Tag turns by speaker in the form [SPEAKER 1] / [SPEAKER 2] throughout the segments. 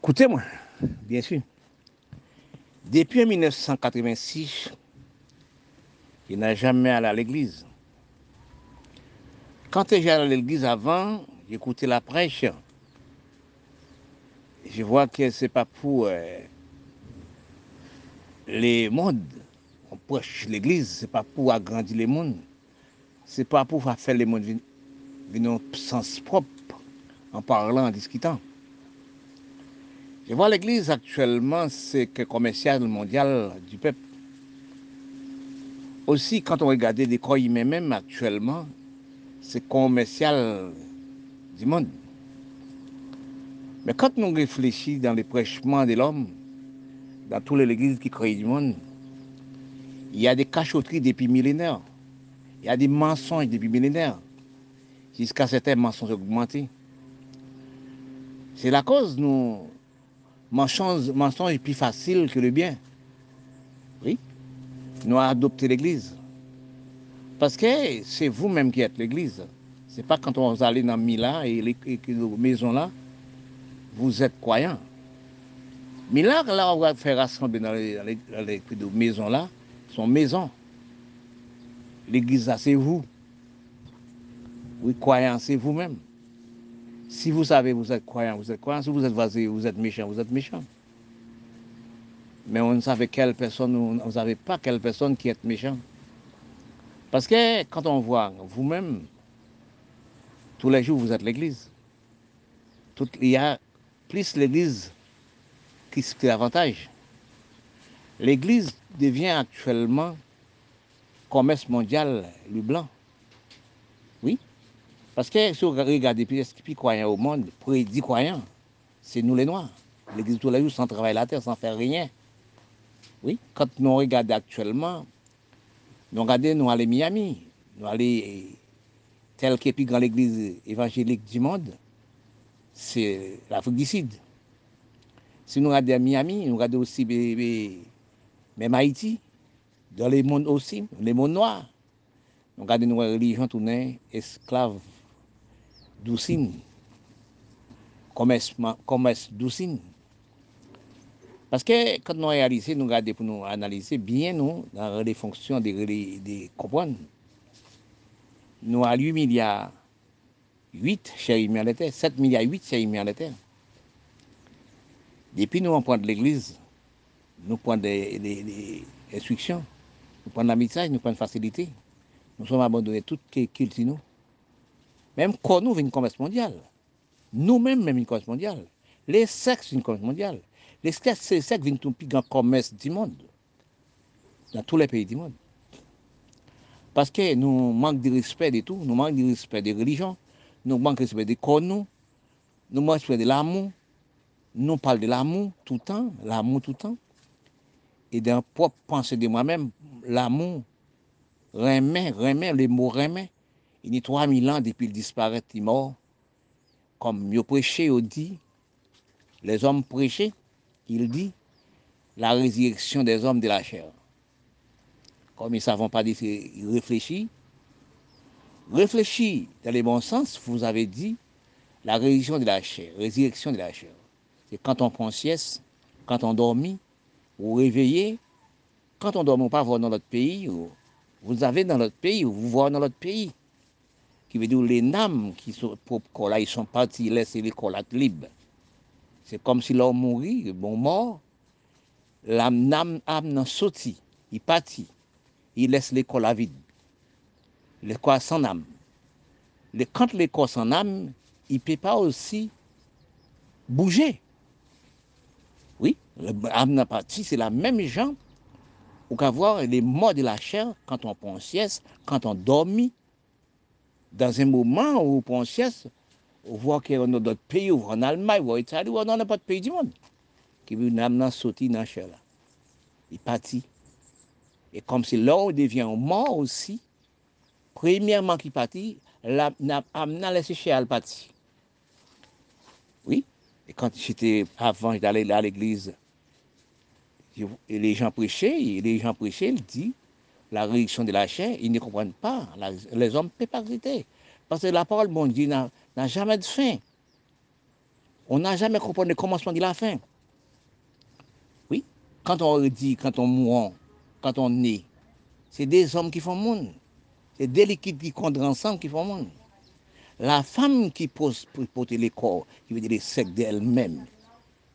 [SPEAKER 1] Écoutez-moi, bien sûr. Depuis 1986, il n'a jamais allé à l'église. Quand j'allais à l'église avant, j'écoutais la prêche. Je vois que ce n'est pas pour euh, les mondes. On prêche l'église, ce n'est pas pour agrandir les mondes. Ce n'est pas pour faire les mondes venir au sens propre, en parlant, en discutant. Je vois l'église actuellement, c'est que commercial mondial du peuple. Aussi, quand on regarde corps humains même actuellement, c'est commercial du monde. Mais quand nous réfléchissons dans les prêchements de l'homme, dans toutes les églises qui créent du monde, il y a des cachotteries depuis millénaires. Il y a des mensonges depuis millénaires. Jusqu'à certains mensonges augmentés. C'est la cause, nous, mensonge, mensonge est plus facile que le bien. Oui. Nous avons adopté l'Église. Parce que c'est vous-même qui êtes l'Église. Ce n'est pas quand on va aller dans Mila et les, maisons là, vous êtes croyants. Mais là, on va faire rassembler dans les, les, maisons là, sont maisons. L'église là, c'est vous. Oui, croyants, c'est vous-même. Si vous savez, vous êtes croyant, vous êtes croyant. Si vous êtes vasé, vous êtes méchant, vous êtes méchant. Mais on ne savait quelle personne, on ne savait pas quelle personne qui est méchant. Parce que quand on voit vous-même, tous les jours, vous êtes l'église. il y a plus l'église qui se davantage. L'église devient actuellement commerce mondial, le blanc. Parce que si vous regardez plus croyants au monde, prédit croyants, c'est nous les Noirs. L'église tous les jours sans travailler la terre, sans faire rien. Oui, quand nous regardons actuellement, nous regardons, nous allons Miami, nous allons tel que plus grande l'église évangélique du monde, c'est l'Afrique du Sud. Si nous regardons Miami, nous regardons aussi même Haïti, dans les mondes aussi, les mondes noirs. Nous regardons nos religions tournées esclaves doucine, commerce, commerce doucine? Parce que quand nous réalisons, nous regardons pour nous analyser bien nous, dans les fonctions des, des comprendre. Nous avons 8 milliards 8 chez à terre, 7 milliards 8 chez à terre. Depuis nous on prend de l'église, nous prenons des, des, instructions, nous prenons la message, nous prenons facilité. Nous sommes abandonnés toute culture nous. Même quand nous, une commerce mondiale. Nous-mêmes, même une commerce mondiale. Les sexes, une commerce mondiale. Les sexes, les sexes viennent tout plus grand commerce du monde. Dans tous les pays du monde. Parce que nous manquons de respect de tout. Nous manquons de respect des religions. Nous manquons de respect des corps, nous. Manquons de respect de l'amour. Nous parlons de l'amour tout le temps. L'amour tout le temps. Et d'un propre pensée de moi-même, l'amour remet, remet, les mots remet a 3000 ans depuis le disparaître, il mort. Comme il prêché, il dit, les hommes prêchaient, il dit, la résurrection des hommes de la chair. Comme ils ne savent pas dire, il réfléchit. Réfléchis dans le bon sens, vous avez dit, la résurrection de la chair, résurrection de la chair. C'est quand on prend sieste, quand on dormit, ou réveillez, quand on ne dort pas, voir dans notre pays, vous avez dans notre pays, ou vous voyez dans notre pays qui veut dire les names qui sont propres ils sont partis laisser les colas libres. C'est comme si l'homme mourit, bon mort, l'âme âme n'a sauté, il partit, il laisse les colas vides. Les corps sans âme. Quand les corps sans âme, il ne peut pas aussi bouger. Oui, l'âme n'a parti, c'est la même gens. Ou qu'à voir les morts de la chair quand on prend sieste, quand on dormit, dans un moment où on sieste, on voit qu'il y a d'autres pays, ou en Allemagne, ou en Italie, ou dans n'importe pays du monde, qui veut une âme dans la chair. Il partit. Et comme c'est là où devient mort aussi, premièrement qui partit, l'âme a laissé chair partir. Oui. Et quand j'étais avant d'aller à l'église, et les gens prêchaient, et les gens prêchaient, ils disent, la réaction de la chair, ils ne comprennent pas. les hommes ne peuvent pas arrêter. Parce que la parole, bon Dieu, n'a jamais de fin. On n'a jamais compris le commencement de la fin. Oui, quand on dit, quand on mourant, quand on naît, c'est des hommes qui font monde. C'est des liquides qui comptent ensemble qui font monde. La femme qui pose pour porter les corps, qui veut dire les secs d'elle-même,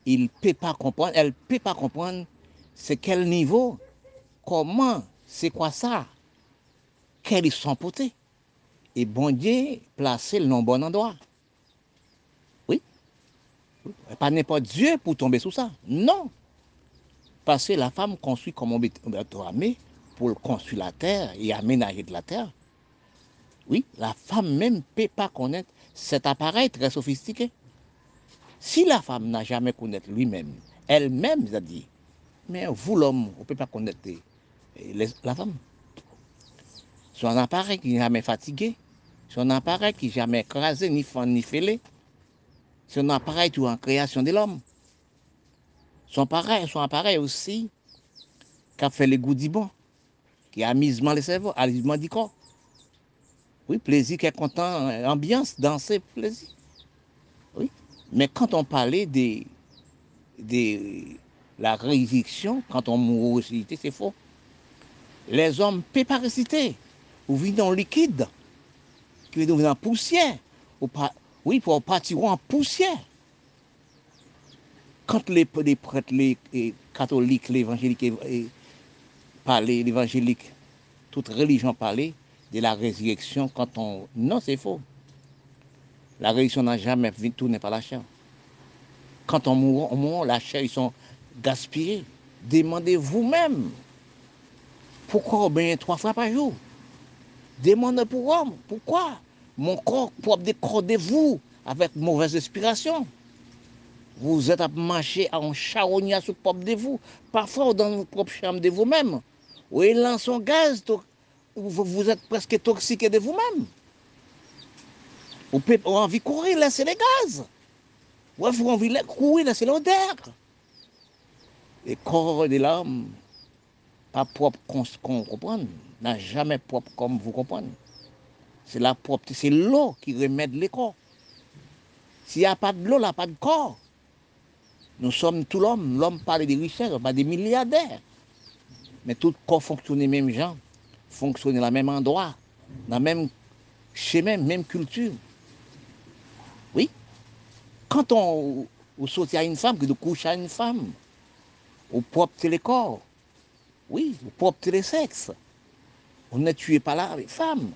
[SPEAKER 1] il peut pas comprendre, elle ne peut pas comprendre c'est quel niveau, comment, c'est quoi ça, quels sont portés. Et bon Dieu placer le bon endroit. Oui? Pas n'importe Dieu pour tomber sous ça. Non. Parce que la femme construit comme on armé pour construire la terre et aménager de la terre. Oui, la femme même ne peut pas connaître cet appareil très sophistiqué. Si la femme n'a jamais connaître lui-même, elle-même, dit, mais vous l'homme, on ne peut pas connaître la femme. Un appareil qui n'est jamais fatigué, un appareil qui n'est jamais écrasé, ni fend, ni fêlé. Un appareil tout en création de l'homme. Son appareil, son appareil aussi, qui a fait les goûts du bon, qui a amusement le cerveau, amusement du corps. Oui, plaisir qui est content, ambiance, danser, plaisir. Oui. Mais quand on parlait de, de la résurrection, quand on mourut c'est faux. Les hommes peuvent. Ou vivent dans liquide, qui dire en poussière. Ou pas, oui, pour partir en poussière. Quand les, prêtres, les, catholiques, les évangéliques parlaient, l'évangélique, toute religion parlait, de la résurrection quand on... Non, c'est faux. La résurrection n'a jamais tourné par la chair. Quand on mourra, on mourra, la chair, ils sont gaspillés. Demandez vous-même. Pourquoi on trois fois par jour? Demandez pourquoi. Pourquoi? Mon corps peut de vous avec mauvaise inspiration. Vous êtes à marcher un charognat sur propre de vous. Parfois dans votre propre chambre de vous-même. Ou il lance son gaz vous, êtes presque toxique de vous-même. Vous avez envie de courir, laisser les gaz. Vous avez envie de courir, laisser l'odeur. Le corps de l'homme, pas propre qu'on comprend, n'a jamais propre comme vous comprenez. C'est la propre, c'est l'eau qui remet les corps. S'il n'y a pas de l'eau, il n'y a pas de corps. Nous sommes tout l'homme. L'homme parle des richesses, pas des milliardaires. Mais tout corps fonctionne même gens fonctionner dans le même endroit, dans le même chemin, même culture. Oui. Quand on, on saute à une femme, que de couche à une femme, on propre les corps. Oui, on propre les sexes. On n'est tué pas la femme.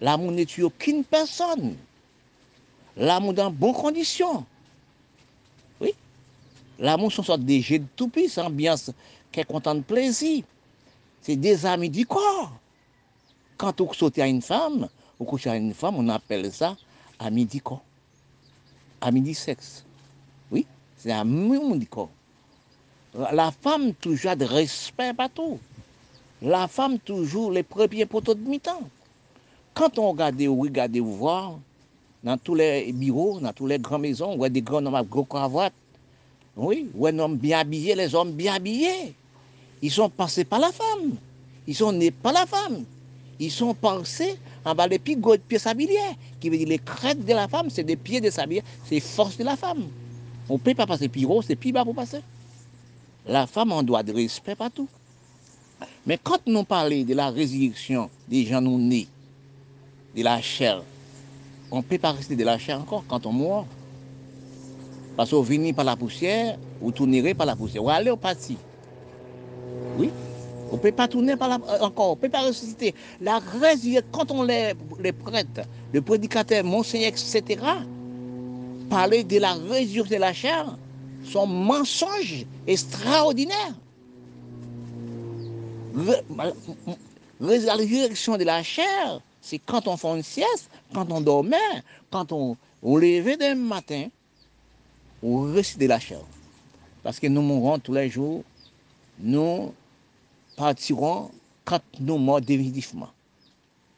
[SPEAKER 1] L'amour n'est tué aucune personne. L'amour dans bonnes conditions. Oui. L'amour sont des jets de toupie, c'est ambiance qui est content de plaisir. C'est des amis du corps. Quand on saute à une femme, on couche à une femme, on appelle ça amidicon. Amidi sexe. Oui, c'est amidicon. La femme toujours a de respect partout. La femme toujours les premiers poteaux de mi-temps. Quand on regarde ou regarde ou voir, dans tous les bureaux, dans toutes les grandes maisons, on voit des grands hommes avec gros cravates. Oui, ou un homme bien habillé, les hommes bien habillés. Ils sont passés par la femme. Ils sont nés par la femme ils sont pensés en bas pieds de pieds sabliers, qui veut dire les crêtes de la femme, c'est des pieds de sablier, c'est force de la femme. On ne peut pas passer plus c'est plus bas pour passer. La femme en doit de respect partout. Mais quand nous parlons de la résurrection des gens nés, de la chair, on ne peut pas rester de la chair encore quand on meurt. Parce qu'on vient par la poussière, ou tournerez par la poussière, ou aller au parti. Oui, on ne peut pas tourner par la, euh, encore, on ne peut pas ressusciter. La résurrection, quand on les, les prête, le prédicateur, monseigneur, etc., parler de la résurrection de la chair, son mensonge extraordinaire. La résurrection de la chair, c'est quand on fait une sieste, quand on dormait, quand on, on levait d'un matin, on de la chair. Parce que nous mourons tous les jours, nous partiront quand nous morts définitivement.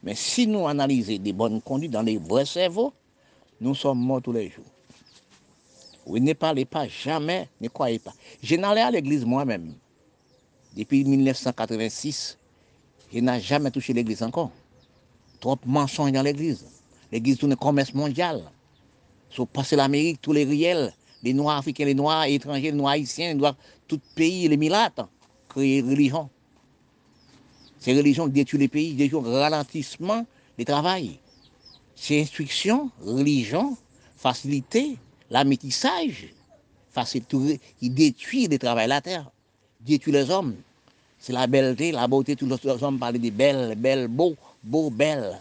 [SPEAKER 1] Mais si nous analysons des bonnes conduites dans les vrais cerveaux, nous sommes morts tous les jours. Ne parlez pas jamais, ne croyez pas. Je n'allais à l'église moi-même. Depuis 1986, je n'ai jamais touché l'église encore. Trop mensonges dans l'église. L'église tourne commerce mondial. Sur passer l'Amérique, tous les riels, les Noirs africains, les Noirs étrangers, les Noirs haïtiens, les Noirs, tout pays, les milates, créer religion. Ces religions détruisent les pays, détruisent le ralentissement du travail. C'est instruction, religion, facilité, l'amétissage, facilité, qui détruit le travail la terre, détruit les hommes. C'est la belleté, la beauté, tous les hommes parlent de belles, belles, beaux, beaux, belles.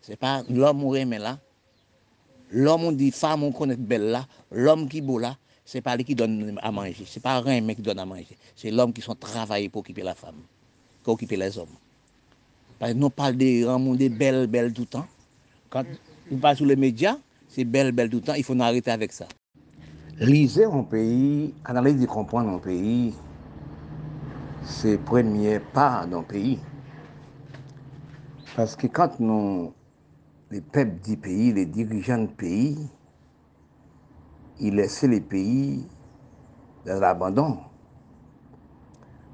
[SPEAKER 1] C'est pas l'homme ou mais là. L'homme on dit femme on connaît belle là, l'homme qui beau là, c'est pas lui qui donne à manger, c'est pas rien mais qui donne à manger, c'est l'homme qui sont travaillés pour occuper la femme, pour occuper les hommes. Parce que nous parlons des monde des belles, belles tout le temps. Quand on parle sur les médias, c'est belle, belle tout le temps, il faut nous arrêter avec ça. Lisez un pays, analyser comprendre un pays, c'est le premier pas d'un pays. Parce que quand nous les peuples du pays, les dirigeants du pays, ils laissaient les pays dans l'abandon.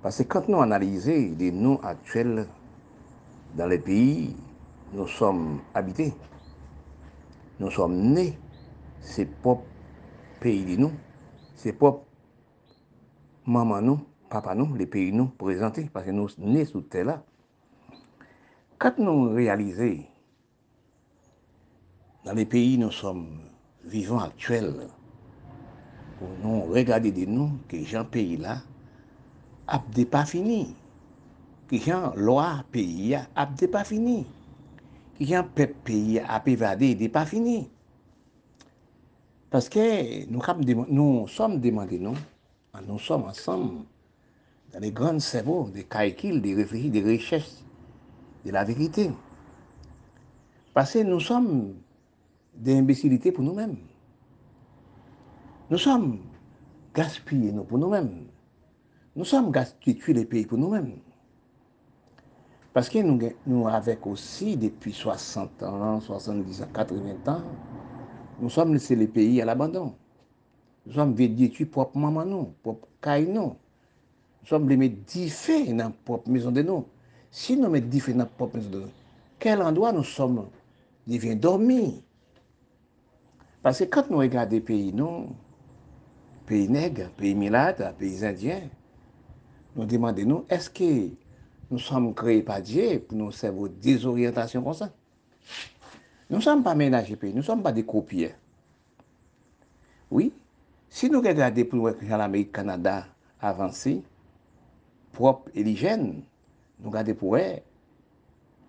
[SPEAKER 1] Parce que quand nous analysons les noms actuels dans les pays, nous sommes habités. nous sommes nés, c'est propre pays de nous, c'est propre maman nous, papa nous, les pays nous présentés, parce que nous sommes nés sous terre là. Quand nous réalisons, dans les pays nous sommes vivants actuels, pour nous regarder de nous que gens pays là, n'a pas fini. Que gens loi pays n'a pas fini. jan pep peyi ap evade, di pa fini. Paske nou, deman, nou som demande nou, an nou som ansam, dan de gran sebo, de kaikil, de refleji, de reches, de la verite. Paske nou som de imbesilite pou nou men. Nou som gaspye nou pou nou men. Nou som gaspye tu le peyi pou nou men. Paske nou, nou avèk osi depi 60 an, 70 an, 80 an, nou som lese le peyi al abandon. Nou som ve detu prop maman nou, prop kay nou. Nou som le me di fe nan prop mezon de nou. Si nou me di fe nan prop mezon de nou, kel an doa nou som devyen dormi. Paske kant nou regade peyi nou, peyi neg, peyi milad, peyi indyen, nou demande nou, eske... nous sommes créés par Dieu pour nous servir des orientations comme ça. Nous ne sommes pas ménagés, nous ne sommes pas des copiers. Oui, si nous regardons pour l'Amérique, Canada avancé, propre et l'hygiène, nous regardons pour eux,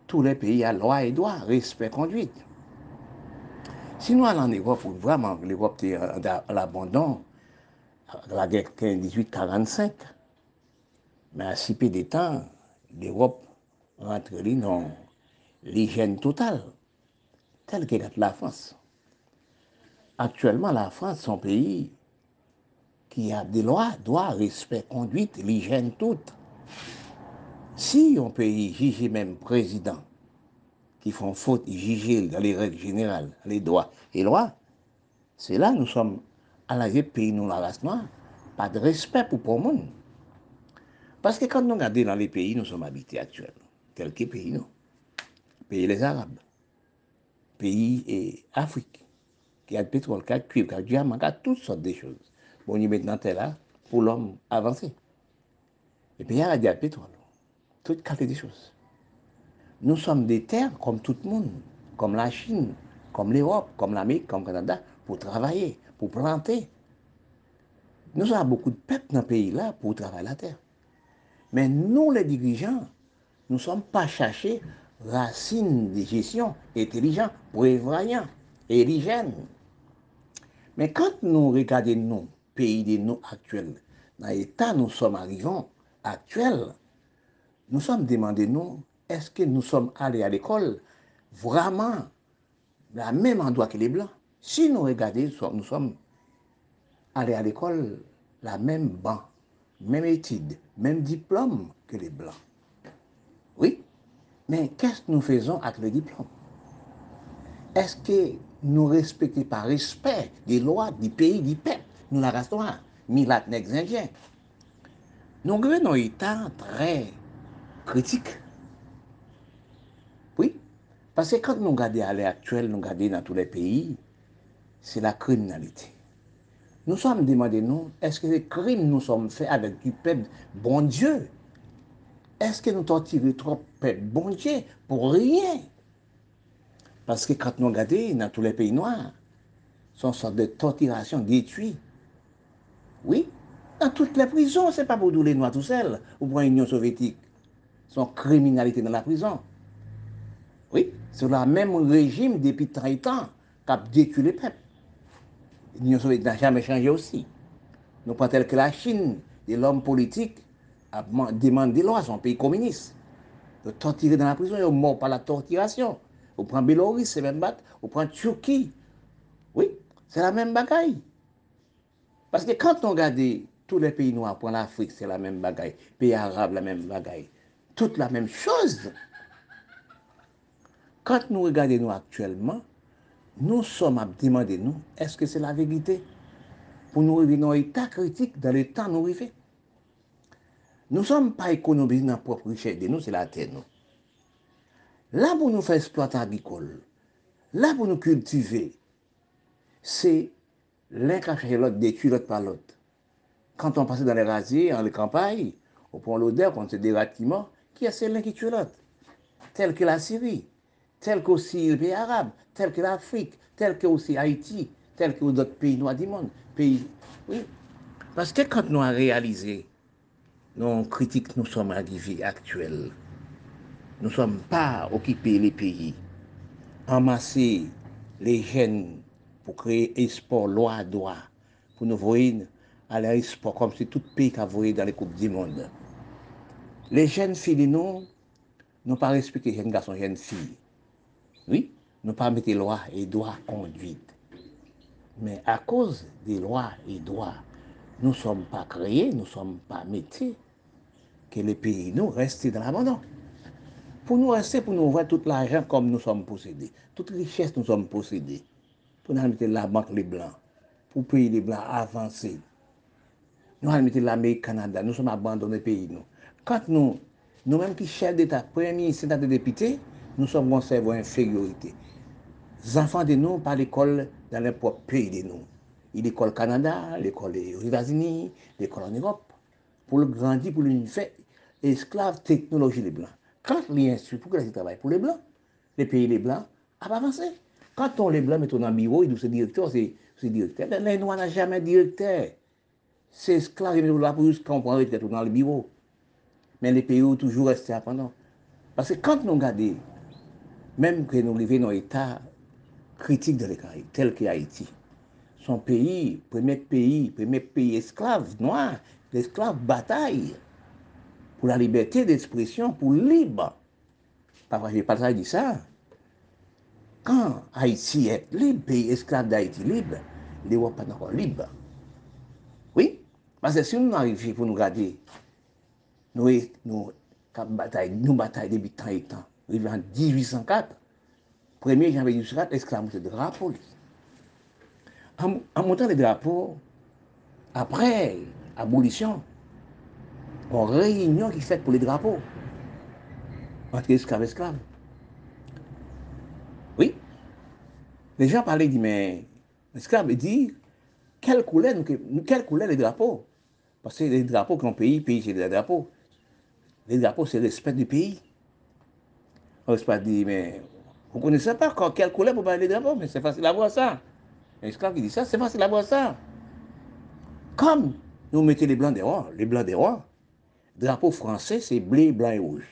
[SPEAKER 1] tous les pays à loi et droit, respect, conduite. Si nous allons en Europe, vraiment, l'Europe est en l'abandon, la guerre 1845, mais à si peu de temps, l'Europe rentre dans l'hygiène totale, telle qu'est la France. Actuellement, la France, son pays qui a des lois, droits, respect, conduite, l'hygiène toute. Si un pays juge même président qui font faute, juger dans les règles générales, les droits et lois, c'est là nous sommes à la pays, nous, la race noire, pas de respect pour le monde. Paske kan nou gade nan le peyi nou som habite aktuel, tel ke peyi nou, peyi les Arab, peyi e, Afrik, ki ak petrol, ki ak kuib, ki ak diamant, ki ak bon, tout sort de chouz. Bon, yon met nan te la pou l'om avanse. E peyi Arab di ak petrol, tout kalte de chouz. Nou som de ter kom tout moun, kom la Chine, kom l'Europe, kom l'Amérique, kom Kanada, pou travaye, pou plante. Nou som a beaucoup de pep nan peyi la pou travaye la ter. Mais nous, les dirigeants, nous ne sommes pas cherchés racines de gestion, intelligents, prévoyants, érigènes. Mais quand nous regardons nos pays de nous actuels, dans l'état nous sommes arrivés actuels, nous sommes demandés, nous, est-ce que nous sommes allés à l'école vraiment la même endroit que les Blancs? Si nous regardons, nous sommes allés à l'école la même banc, même étude, même diplôme que les Blancs. Oui, mais qu'est-ce que nous faisons avec le diplôme Est-ce que nous respectons par respect des lois du pays, du peuple, nous la race noire, ni latinx indien Nous avons un état très critique. Oui, parce que quand nous regardons à l'heure actuelle, nous regardons dans tous les pays, c'est la criminalité. Nous sommes demandés, nous, est-ce que les crimes nous sommes faits avec du peuple bon Dieu? Est-ce que nous torturons trop peuple bon Dieu pour rien? Parce que quand nous regardons dans tous les pays noirs, sont sorte de torturation détruite. Oui, dans toutes les prisons, ce n'est pas pour nous les noirs tout seuls ou pour l'Union soviétique. Son criminalité dans la prison. Oui, c'est le même régime depuis 30 ans qui a détruit les peuples. L'Union soviétique n'a jamais changé aussi. Nous tel que la Chine, et l'homme politique a demandé lois, son pays communiste, de torturer dans la prison, ils morts par la torturation. On prend Bélorusse, c'est même battre. On prend Turquie. Oui, c'est la même bagaille. Parce que quand on regarde tous les pays noirs, pour l'Afrique, c'est la même bagaille. Pays arabes, la même bagaille. Toute la même chose. Quand nous regardons actuellement, nous sommes à demander, nous, est-ce que c'est la vérité pour nous arriver dans un état critique, dans le temps nous arriver Nous ne sommes pas économisés dans notre propre richesse de nous, c'est la terre, nous. Là pour nous faire exploiter agricole, là pour nous cultiver, c'est l'un cacher l'autre, détruire l'autre par l'autre. Quand on passait dans les rasiers, dans les campagnes, on prend l'odeur, on se des bâtiments, qui est l'un qui tue l'autre Tel que la Syrie. tel qu'aussi les pays arabes, tel que l'Afrique, tel que aussi Haïti, tel que d'autres pays noirs du monde. Pays... Oui. Parce que quand nous avons réalisé nos critiques, nous sommes arrivés actuels. Nous ne sommes pas occupés les pays, amasser les jeunes pour créer espoir, loi, droit, pour nous voir à l'espoir, comme si tout pays qui a voyé dans les Coupes du Monde. Les jeunes filles, nous, n'ont pas respecté les jeunes garçons, les jeunes filles. Oui, nous pas mettre loi et droit conduite. Mais à cause des lois et droits, nous ne sommes pas créés, nous ne sommes pas métiers, que le pays nous reste dans l'abandon. Pour nous rester, pour nous voir tout l'argent comme nous sommes possédés, toute richesse nous sommes possédés, pour nous mettre la banque les blancs, pour payer les blancs avancer. Nous allons mettre l'Amérique, Canada, nous sommes abandonnés pays nous. Quand nous, nous-mêmes qui chefs d'État, premiers de députés, nous sommes en cerveau infériorité. Les enfants de nous par l'école dans leur propre pays de nous. L'école Canada, l'école aux États-Unis, l'école en Europe. Pour le grandir, pour le faire esclave technologie les blancs. Quand les instruits, pour qu'ils travaillent pour les blancs, les pays les blancs, a avancé. Quand on les blancs met dans bureau, ils disent c'est directeur, c'est directeur. Mais les noirs n'ont jamais directeur. C'est esclave, ils là pour juste comprendre dans le bureau. Mais les pays ont toujours resté pendant. Parce que quand nous regardons Même que nous vivons dans un état critique de l'Écaraïbe, tel que Haïti. Son pays, premier pays, premier pays esclave, noir, l'esclave bataille pour la liberté d'expression, pour libre. Papa, je pas dit ça. Quand Haïti est libre, pays esclave d'Haïti libre, l'Europe n'est pas encore libre. Oui, parce que si nous arrivons pour nous garder, nous, nous, bataille, nous bataille depuis tant et temps. Arrivé en 1804, 1er janvier 1804, l'esclavage le drapeau. En, en montant les drapeaux, après abolition, on réunion qui fait pour les drapeaux entre esclaves et esclaves. Oui. Les gens parlaient, disent, mais l'esclave dit, quelle couleur, quelle couleur les drapeaux? Parce que les drapeaux qu'un pays, pays c'est des drapeaux. Les drapeaux, c'est le respect du pays. On se pas dire, mais vous ne connaissez pas quelle couleur pour parler drapeau, mais c'est facile à voir ça. L'esclave qui dit ça, c'est facile à voir ça. Comme nous mettons les blancs des rois, les blancs des rois, drapeau français, c'est bleu, blanc et rouge.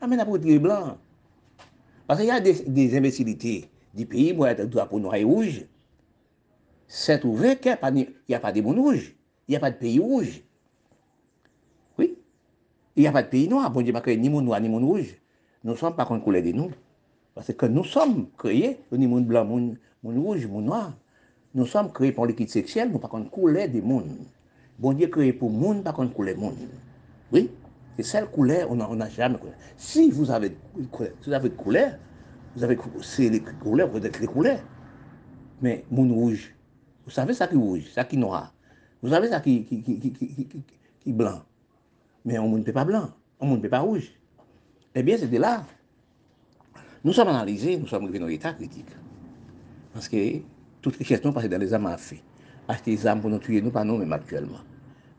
[SPEAKER 1] Ah, mais pour les blancs. Parce qu'il y a des, des imbécilités du pays, moi, le drapeau noir et rouge. C'est ouvert qu'il n'y a, pas de monde rouge. Il n'y a pas de pays rouge. Oui. Il n'y a pas de pays noir. Bon Dieu, pas ni monde noir, ni monde rouge. Nous ne sommes pas contre couleur de nous. Parce que nous sommes créés, au niveau blanc, monde, rouge, monde noir. Nous sommes créés pour l'équipe sexuelle, nous pas contre couleur des monde. Bon Dieu créé pour monde, pas contre couleur monde. Oui, c'est celle couleur, on n'a jamais couleur. Si vous avez vous avez couleur, vous avez c'est les couleurs, vous êtes les couleurs. Mais monde rouge, vous savez ça qui est rouge, ça qui est noir. Vous savez ça qui, qui, qui, qui, qui, blanc. Mais on ne peut pas blanc, on ne peut pas rouge. Eh bien, c'est de là. Nous sommes analysés, nous sommes arrivés dans l'état critique. Parce que toute richesse nous passe dans les âmes à fait. Acheter des âmes pour nous tuer, nous, pas nous, même actuellement.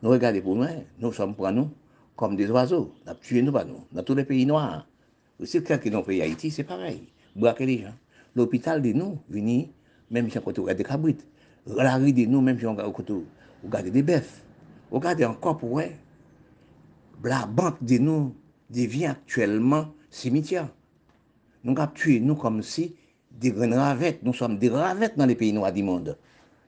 [SPEAKER 1] Nous regardons pour nous, nous sommes pour nous comme des oiseaux. Nous tuer nous, pas nous, dans tous les pays noirs. C'est clair que dans le pays Haïti, c'est pareil. Braquer les gens. L'hôpital de nous, venir, même si on regarde des cabrites. La rue de nous, même si on regarde des bœufs. Regardez encore pour eux. La banque de nous, devient actuellement cimetière. Nous tué nous comme si des ravettes, nous sommes des ravettes dans les pays noirs du monde.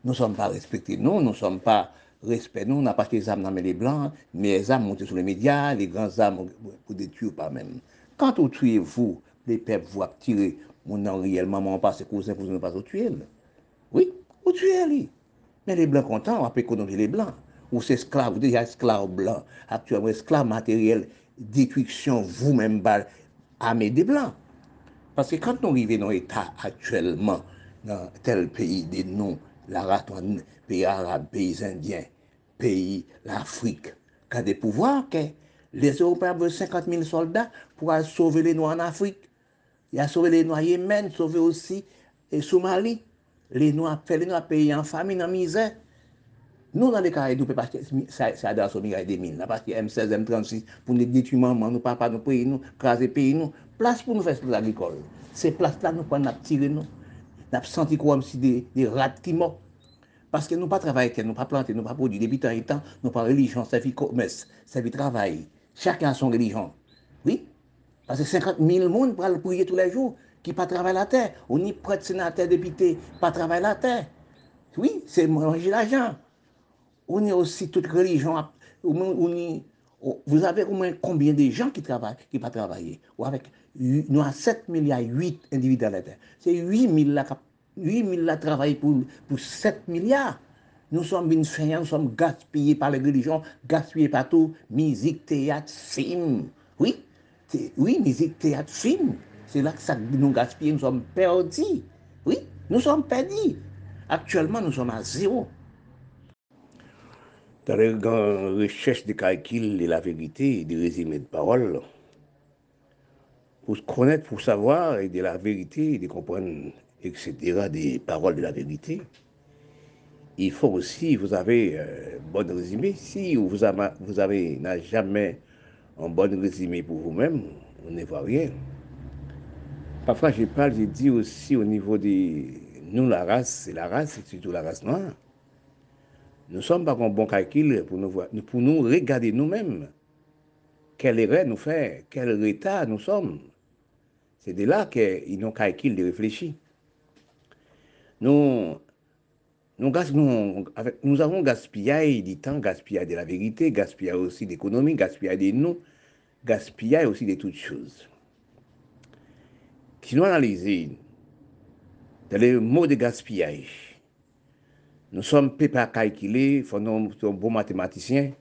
[SPEAKER 1] Nous ne sommes pas respectés, non, nous, nous ne sommes pas respectés, nous, on n'a pas les âmes dans les blancs, mais les âmes montées sur les médias, les grands âmes pour détruire pas même. Quand vous tuez vous, les peuples vous tirer, mon nom réellement mon passé cousin, vous ne pas au tuer. Oui, vous tuez lui. Mais les blancs contents, on va économiser les blancs. Ou c'est esclave, ou déjà esclave blanc, actuellement esclave matériel, détruction vous-même par armée des Blancs. Parce que quand nous arrivons dans l'état actuellement, dans tel pays des noms, raton pays arabe, pays indien, pays l'Afrique, qui des pouvoirs, les Européens veulent 50 000 soldats pour sauver les Noirs en Afrique. Il a sauvé les Noirs au Yémen, sauvé aussi et Somalie. Les Noirs, les Noirs pays en famine, en misère. Nou nan de Karay nou pe paske sa da sou miray de min, la paske M16, M36, pou nou dituman man, nou pa pa nou peyi nou, krasi peyi nou, plas pou nou fes pou l'agrikol. Se plas la nou kon nap tire nou, nap santi kwa msi de, de rat ki mok. Paske nou pa travaye ten, nou pa plante, nou pa podi, debi tan etan, nou pa relijon, se fi komes, se fi travaye. Chakan son relijon. Oui, paske 50.000 moun pral pouye tout la jou, ki pa travaye la ter. Ou ni prete senate depite, pa travaye la ter. Oui, se manje la jan. On est aussi toute religion. On y, vous avez au moins combien de gens qui travaillent, qui pas travailler? Ou avec, Nous avons 7 milliards, 8 individus à la terre. C'est 8 000 là 8 000 là travaillent pour, pour 7 milliards. Nous sommes une nous sommes gaspillés par les religions, gaspillés partout. Musique, théâtre, film. Oui, oui, musique, théâtre, film. C'est là que ça nous gaspille, nous sommes perdus. Oui, nous sommes perdus. Actuellement, nous sommes à zéro. Dans les recherches de calcul et la vérité, des résumés de paroles, pour se connaître, pour savoir, et de la vérité, de comprendre etc., des paroles de la vérité, il faut aussi, vous avez un euh, bon résumé. Si vous avez, vous avez jamais un bon résumé pour vous-même, on ne voit rien. Parfois, je parle, je dis aussi au niveau de nous, la race, c'est la race, c'est surtout la race noire. Nous ne sommes pas un bon calcul pour nous, regarder nous-mêmes. Quelle erreur nous fait, quel état nous sommes. C'est de là qu'ils ont calculé de réfléchir. Nous, nous, avons gaspillé du temps, gaspillé de la vérité, gaspillé aussi d'économie, gaspillé des noms, gaspillé aussi de toutes choses. Si nous analysons les mots de gaspillage, Nous sommes peu à calculer, il faut nous sommes bons mathématiciens,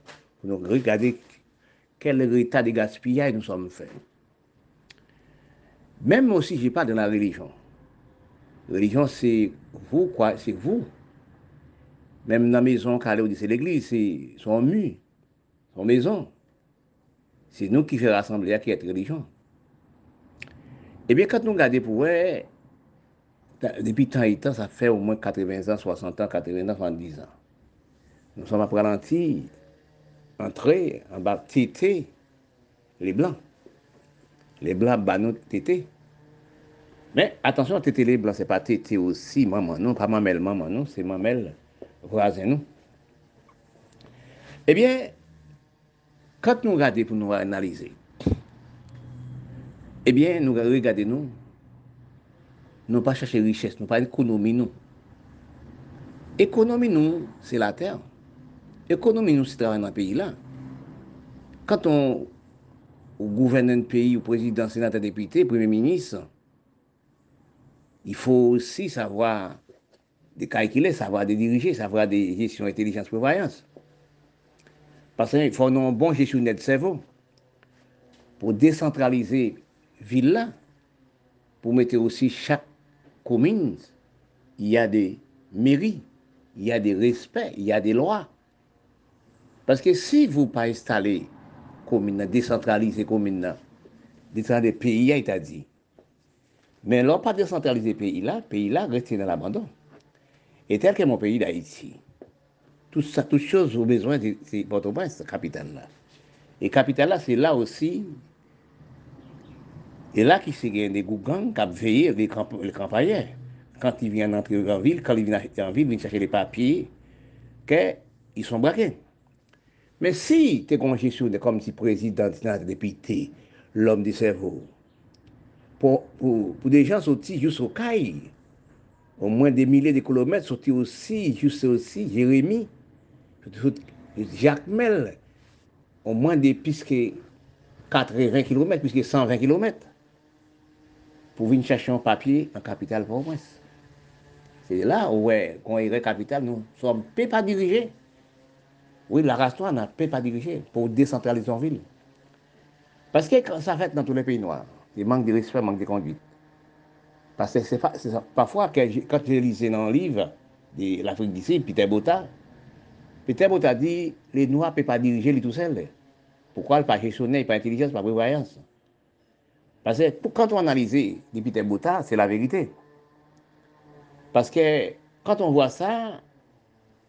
[SPEAKER 1] pour nous regarder quel état de gaspillage nous sommes faits. Même aussi, je parle de la religion. La religion, c'est vous, quoi, c'est vous. Même dans la maison, c'est l'église, c'est son mur, son maison. C'est nous qui faisons rassembler, qui est religion. Eh bien, quand nous regardons pour eux, Depi tan et tan, sa fe ou mwen 80 an, 60 an, 80 an, 70 an. Nou som ap ralenti, antre, an ba tete, le blan. Le blan ba nou tete. Men, atensyon, tete le blan, se pa tete osi maman nou, pa mamel maman nou, se mamel vrazen nou. Ebyen, kat nou gade pou nou analize, ebyen nou gade nou, nous, pas chercher richesse, nous pas économie, nous. Économie, nous, c'est la terre. Économie, nous, c'est travailler dans le pays là. Quand on, gouverne un pays, au président, sénateur, député, premier ministre, il faut aussi savoir de calculer, savoir de diriger, savoir de gestion intelligence prévoyance. Parce qu'il faut un bon gestionnaire de cerveau pour décentraliser ville là, pour mettre aussi chaque commune, il y a des mairies, il y a des respects, il y a des lois. Parce que si vous pas installez commune, décentraliser commune, décentraliser pays, il a dit, mais l'on pas décentraliser pays là, pays là reste dans l'abandon. Et tel que mon pays d'Haïti, Tout ça, toutes choses au besoin, c'est Port-au-Prince, capitale là. Et capitale là, c'est là aussi. E la ki se gen de goup gang kap veye le, kamp, le kampaye. Kant i vyen antre an vil, kant i vyen antre an vil, vyen chache le papye, ke, y son brake. Men si te konjesyon de kom si prezident nan depite, l'om de servo, pou, pou, pou de jan soti jous o kay, ou mwen de milè de kilometre, soti osi, jous osi, Jeremie, soti Jacques Mel, ou mwen de piske 80 km, piske 120 km. Pour venir chercher un papier en capitale province. C'est là où, quand il est capitale, nous sommes pas dirigés. Oui, la race noire n'a pas dirigé pour décentraliser en ville. Parce que ça fait dans tous les pays noirs. Il manque de respect, manque de conduite. Parce que parfois, quand j'ai lisé dans le livre de l'Afrique d'ici, Peter Bota, Peter Bota dit les Noirs ne peuvent pas diriger les tout seuls. Pourquoi ils ne pas gestionner, pas intelligence, pas prévoyance? Parce que quand on analyse Dipité Bouta, c'est la vérité. Parce que quand on voit ça,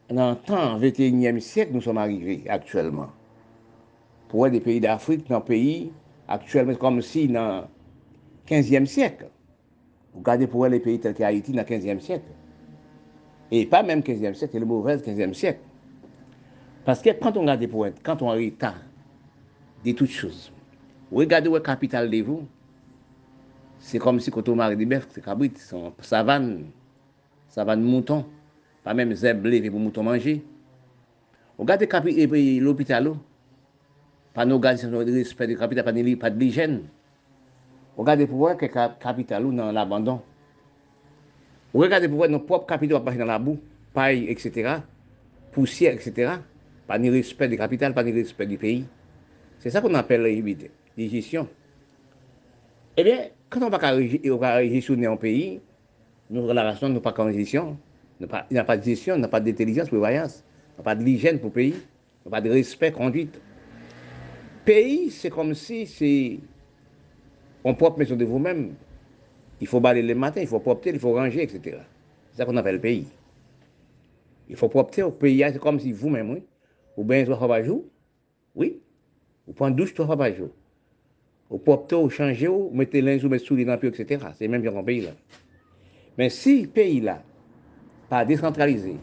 [SPEAKER 1] dans le temps 21e siècle, nous sommes arrivés actuellement. Pour des pays d'Afrique, dans pays actuellement, comme si dans 15e siècle. Vous regardez pour les pays tels qu'Haïti dans le 15e siècle. Et pas même 15e siècle, c'est le mauvais 15e siècle. Parce que quand on regarde pour quand on est en de toutes choses, regardez où est capital de vous, c'est comme si quand on marie des bœufs, c'est cabrit, c'est savane, savane mouton, pas même zèbre levé pour mouton manger. Regardez l'hôpital, pas nos gars, de respect de capitale, pas de l'hygiène. Regardez pour voir que la capitale dans l'abandon. Regardez pour voir nos propres capitales dans la boue, paille, etc., poussière, etc. Pas de respect de capitale, pas de respect du pays. C'est ça qu'on appelle la gestion. Eh bien, quand on va gestionner un pays, nos relations n'ont pas qu'en gestion. Il n'y a pas de gestion, il n'y a pas de l'hygiène pour le pays, il n'y a pas de respect, conduite. Pays, c'est comme si c'est on propre maison de vous-même. Il faut balayer le matin, il faut propter, il faut ranger, etc. C'est ça qu'on appelle le pays. Il faut propter au pays, c'est comme si vous-même, oui. Ou bien trois fois par jour, oui. Vous prenez douche trois fois par jour. Vous propter, vous changez, vous mettez linge, vous mettez souliers dans le etc. C'est même bien un pays là. Mais si le pays là, pas décentralisé,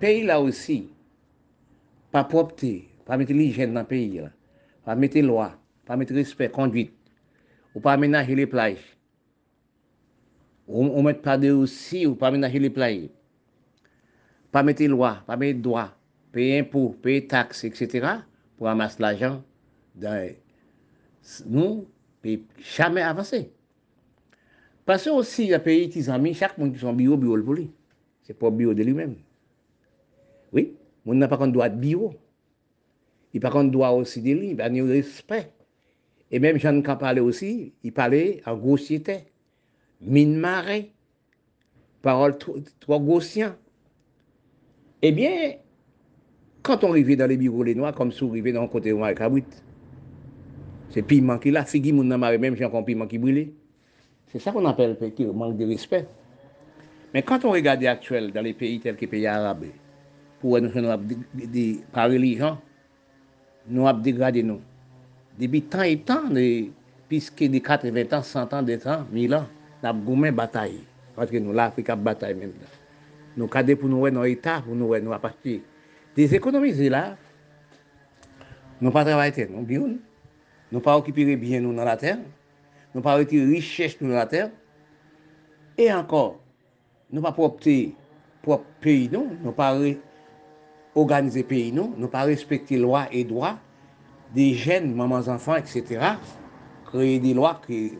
[SPEAKER 1] pays là aussi, pas propter, pas mettre l'hygiène dans le pays là, pas mettre loi, pas mettre respect, conduite, ou pas aménager les plages. On ne met pas de aussi, ou pas aménager les plages. Pas mettre loi, pas mettre droit, payer impôts, payer taxes, etc. pour ramasser l'argent. Nous, nou pe chame avase. Pase osi la peyi ti zanmi, chak moun ki son biyo, biyo l pou li. Se pou biyo de li men. Oui, moun nan pa kon do at biyo. I pa kon do a osi de li, ba ni ou respect. E menm jan kan pale osi, i pale an grosyete. Min mare. Parol tro grosyan. Ebyen, eh kanton rive dan le biyo le noa, kom sou rive nan kote yon akabwit. Se piment ki la, si gi moun nan mare menm jan kon piment ki brile. Se sa kon apel peki, mank de respet. Men kant on regade aktuel dan le peyi tel ki peyi arabe, pou wè nou se nou ap de par relijan, nou ap degrade nou. Debi tan et tan, piske de 80 an, 100 an, 200 an, 1000 an, nap goumen batay. Paske nou la Afrika batay menm la. Nou kade pou nou wè nou etat, pou nou wè nou apati. Des ekonomize la, nou pa travayte, nou biyoun. Nou pa okipire byen nou nan la ter, nou pa okipire richèche nou nan la ter, e ankor, nou pa propte prop peyi nou, nou pa re-organize peyi nou, nou pa respekte lwa e dwa, de jen, maman, zanfan, etc., kreye de lwa, kreye,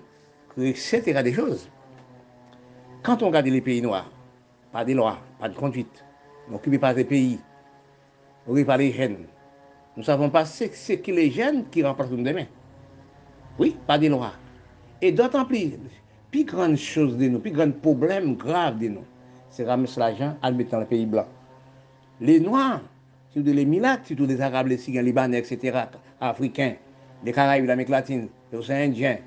[SPEAKER 1] etc., de chose. Kant on gade le peyi noua, pa de lwa, pa de konduite, nou kibe pa de peyi, ou kibe pa de jen, nou savon pa se ki le jen ki remplase nou demen. Oui, pa de noa. E dotan pli, pi gran chose de nou, pi gran problem grave de nou, se rames la jan admetan le peyi blan. Le noa, si ou de le milat, si ou de Arab, le Sigan, Libanè, etc., Afrikan, le Karaib, l'Amek Latine, l'Ocean Indien,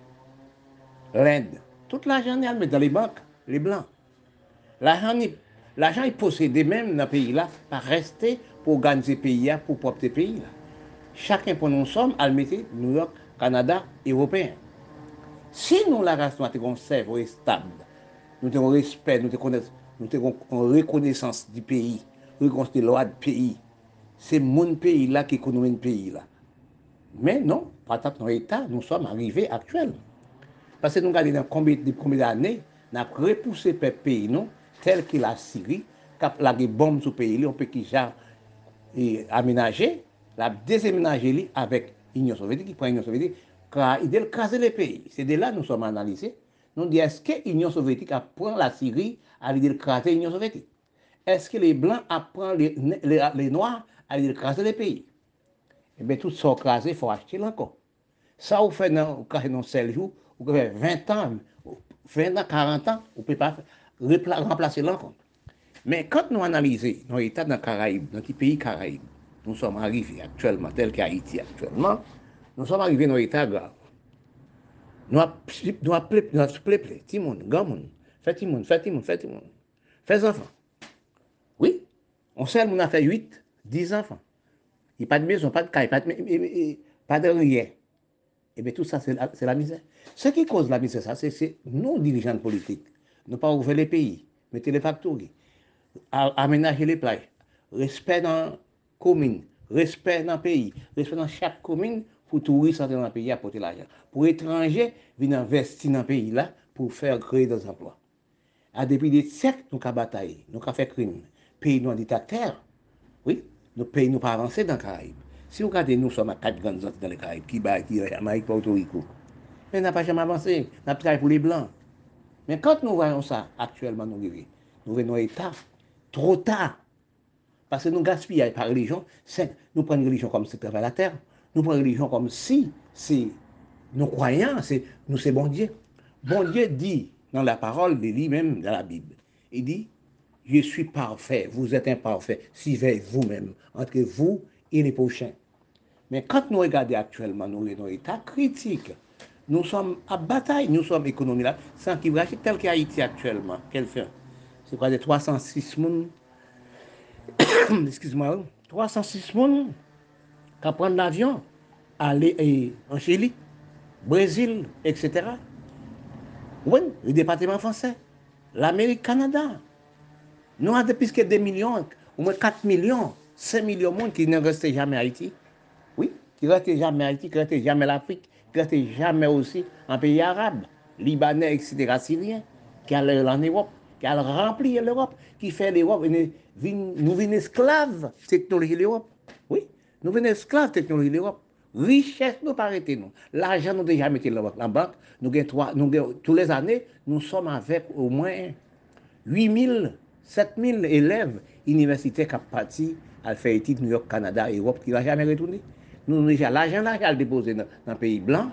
[SPEAKER 1] l'Inde, tout la jan admetan le bank, le blan. La jan y L'ajan y posede menm nan peyi la pa reste pou organize peyi ya, pou popte peyi la. Chaken pou nou som al mette New York Kanada, Européen. Si nou la rase nou a te konserv ou establ, nou te kon respect, nou te kones, nou te kon rekonesans di peyi, rekonste loa di peyi, se moun peyi la ki ekonomen peyi la. Men non, patap nou etat, nou som arrive aktuel. Pase nou gade nan kombi d'anè, nan repouse pe peyi nou, tel ki la Siri, kap lage bom sou peyi li, ou pe ki jan e, amenaje, la desemenaje li avek Union soviétique, qui prend l'Union soviétique, car il a casé les pays. C'est de là que nous sommes analysés. Nous disons, est-ce que l'Union soviétique apprend la Syrie à l'idée de craser l'Union soviétique Est-ce que les Blancs apprennent les, les, les Noirs à l'idée de craser les pays Eh bien, tout ça crasé, il faut acheter encore. Ça, vous faites dans, dans 7 jours, vous faites 20 ans, 20 ans, 40 ans, vous ne pouvez pas remplacer l'encontre. Mais quand nous analysons nos États dans les Caraïbes, dans les pays Caraïbes, nous sommes arrivés actuellement, tel qu'Haïti actuellement, nous sommes arrivés dans un état grave. Nous avons appelé, nous avons appelé, tout le monde, grand monde, fait tout le monde, fait tout le monde, fait tout le monde, fait enfants. Oui, on seul, on a fait 8, 10 enfants. Il n'y a pas de maison, pas de caille, pas de, pas de rien. Et bien tout ça, c'est la, la, misère. Ce qui cause la misère, ça, c'est nos dirigeants politiques. Ne pas ouvrir les pays, mettre les factories, aménager les plages, respect dans commune, respect dans le pays, respect dans chaque commune pour touristes entrer dans le pays apporter l'argent. Pour étrangers, venir investir dans le pays là pour faire créer des emplois. À depuis des siècles, nous avons bataillé, nous avons fait crime. Pays nous en dictateur, oui, nos pays nous pas avancé dans les Caraïbes. Si vous regardez, nous sommes à quatre grandes entités dans les Caraïbes, Cuba, Amérique, Porto Rico. Mais nous n'avons pas jamais avancé, nous avons travaillé pour les Blancs. Mais quand nous voyons ça, actuellement, nous vivons, nous venons à trop tard Parce que nous gaspillons par religion, nous prenons religion comme si c'était la terre, nous prenons religion comme si c'est nos croyants, c'est nous c'est bon Dieu. Bon Dieu dit dans la parole de lui-même, dans la Bible, il dit, je suis parfait, vous êtes imparfait, si vous-même, entre vous et les prochains. Mais quand nous regardons actuellement nous nos états critiques, nous sommes à bataille, nous sommes économie là, sans qu'il tel qu'Haïti actuellement, quel fait c'est quoi, des 306 personnes, excuse-moi, 306 personnes qui prennent l'avion, aller en Chili, Brésil, etc. Oui, le département français, l'Amérique, Canada. Nous avons plus que 2 millions, au moins 4 millions, 5 millions de monde qui ne restent jamais à Haïti. Oui, qui ne restent jamais à Haïti, qui ne restent jamais l'Afrique, qui ne restent jamais aussi en pays arabe, libanais, etc., syriens, qui allaient en Europe qui a rempli l'Europe, qui fait l'Europe, nous venons esclaves technologie l'Europe. Oui, nous venons esclaves technologie l'Europe. Richesse nous pas arrêter nous. L'argent nous déjà mis dans la banque. Nous, trois, nous tous les années, nous sommes avec au moins 8 000, 7 000 élèves universitaires qui partis à faire études New York, Canada, Europe, qui ne vont jamais retourner. Nous, déjà, l'argent, l'argent, le déposer dans, dans le pays blanc.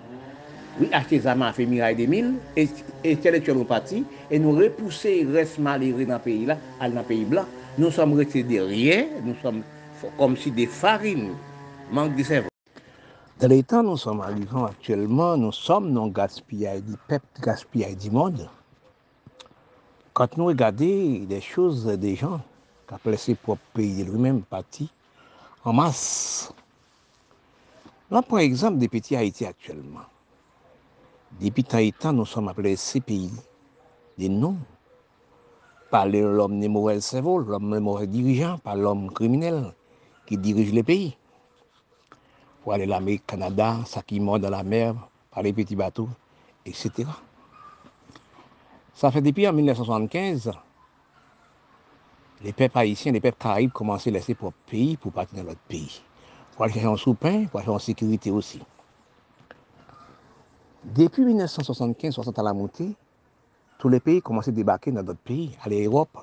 [SPEAKER 1] Oui, artisanat fait miraille des mille, et intellectuellement parti, et nous repousser reste malheureux dans le pays là, dans le pays blanc. Nous sommes restés derrière, nous sommes comme si des farines, manque de cerveau. Dans les temps nous sommes arrivés actuellement, nous sommes non gaspillage du peuple, gaspillage du monde. Quand nous regardons des choses des gens qui appellent ses propres pays lui-même parti en masse, là par exemple des petits Haïti actuellement. Depuis tant nous sommes appelés ces pays, des noms, par l'homme mauvais cerveau, l'homme mauvais dirigeant, par l'homme criminel qui dirige les pays. Pour aller l'Amérique, Canada, ça qui mord dans la mer, par les petits bateaux, etc. Ça fait depuis en 1975, les peuples haïtiens, les peuples caraïbes commencent à laisser pour pays pour partir dans l'autre pays. Pour aller chercher un sous-pain, pour aller chercher en sécurité aussi. Depuis 1975-60 à la montée, tous les pays commencent à débarquer dans d'autres pays, à l'Europe,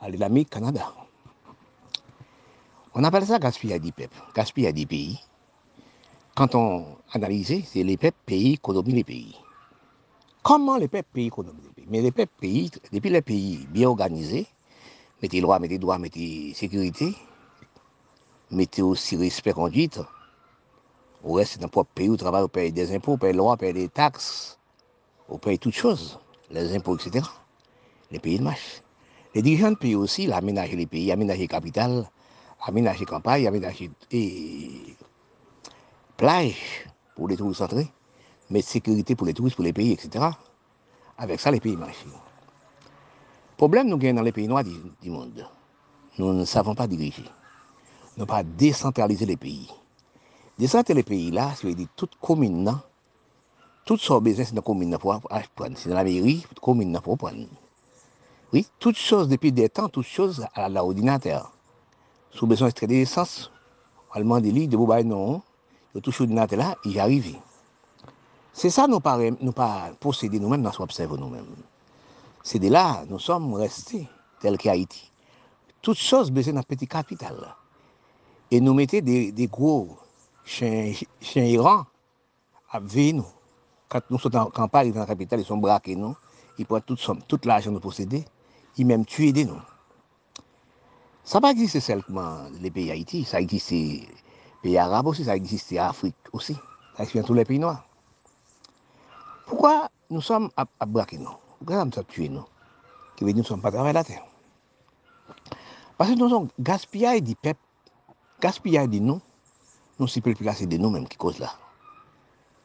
[SPEAKER 1] à l'Amérique, Canada. On appelle ça gaspillage des peuples, gaspillage des pays. Quand on analyse, c'est les peuples pays qui les pays. Comment les peuples pays économisent les pays? Mais les peuples pays, depuis les pays bien organisés, mettez loi, mettez droit, mettez sécurité, mettez aussi respect conduite, ou reste dans propre pays, où travaille, on paye des impôts, on paye lois, on paye des taxes, on paye toutes choses, les impôts, etc. Les pays de marche. Les dirigeants de pays aussi, aménager les pays, aménager les capitales, aménager campagne, aménager et plage pour les touristes entrés, mais sécurité pour les touristes, pour les pays, etc. Avec ça, les pays marchent. Problème nous gagnons dans les pays noirs du, monde. Nous ne savons pas diriger. Nous ne pas décentraliser les pays. Desante le peyi la, se ve di tout komine nan, tout so bezen se nan komine nan pou ap pran. Se nan la meri, komine nan pou pran. Oui, tout chose depi detan, tout chose ala la ordinater. Sou beson estre de esans, alman non. de li, de bou bay non, yo touche ordinater la, yi arrive. Se sa nou pa, pa posede nou men, nan sou observe nou men. Se de la, nou som resti tel ki Haiti. Tout chose bezen nan peti kapital la. E nou mette de, de gros chen Iran ap vey nou. Kant nou sot an kampari nan kapital, yon son brake nou, yon pou tout som, tout l'ajan nou posede, yon menm tue de nou. Sa pa egziste selman le peyi Haiti, sa egziste peyi Arab osi, sa egziste Afrik osi, sa egziste tout le peyi noa. Poukwa nou som ap, ap brake nou? Poukwa nou som tue nou? Ki ve nou som pa travay la ten. Pase nou son gaspillay di pep, gaspillay di nou, nous, sommes placés de nous-mêmes qui cause là.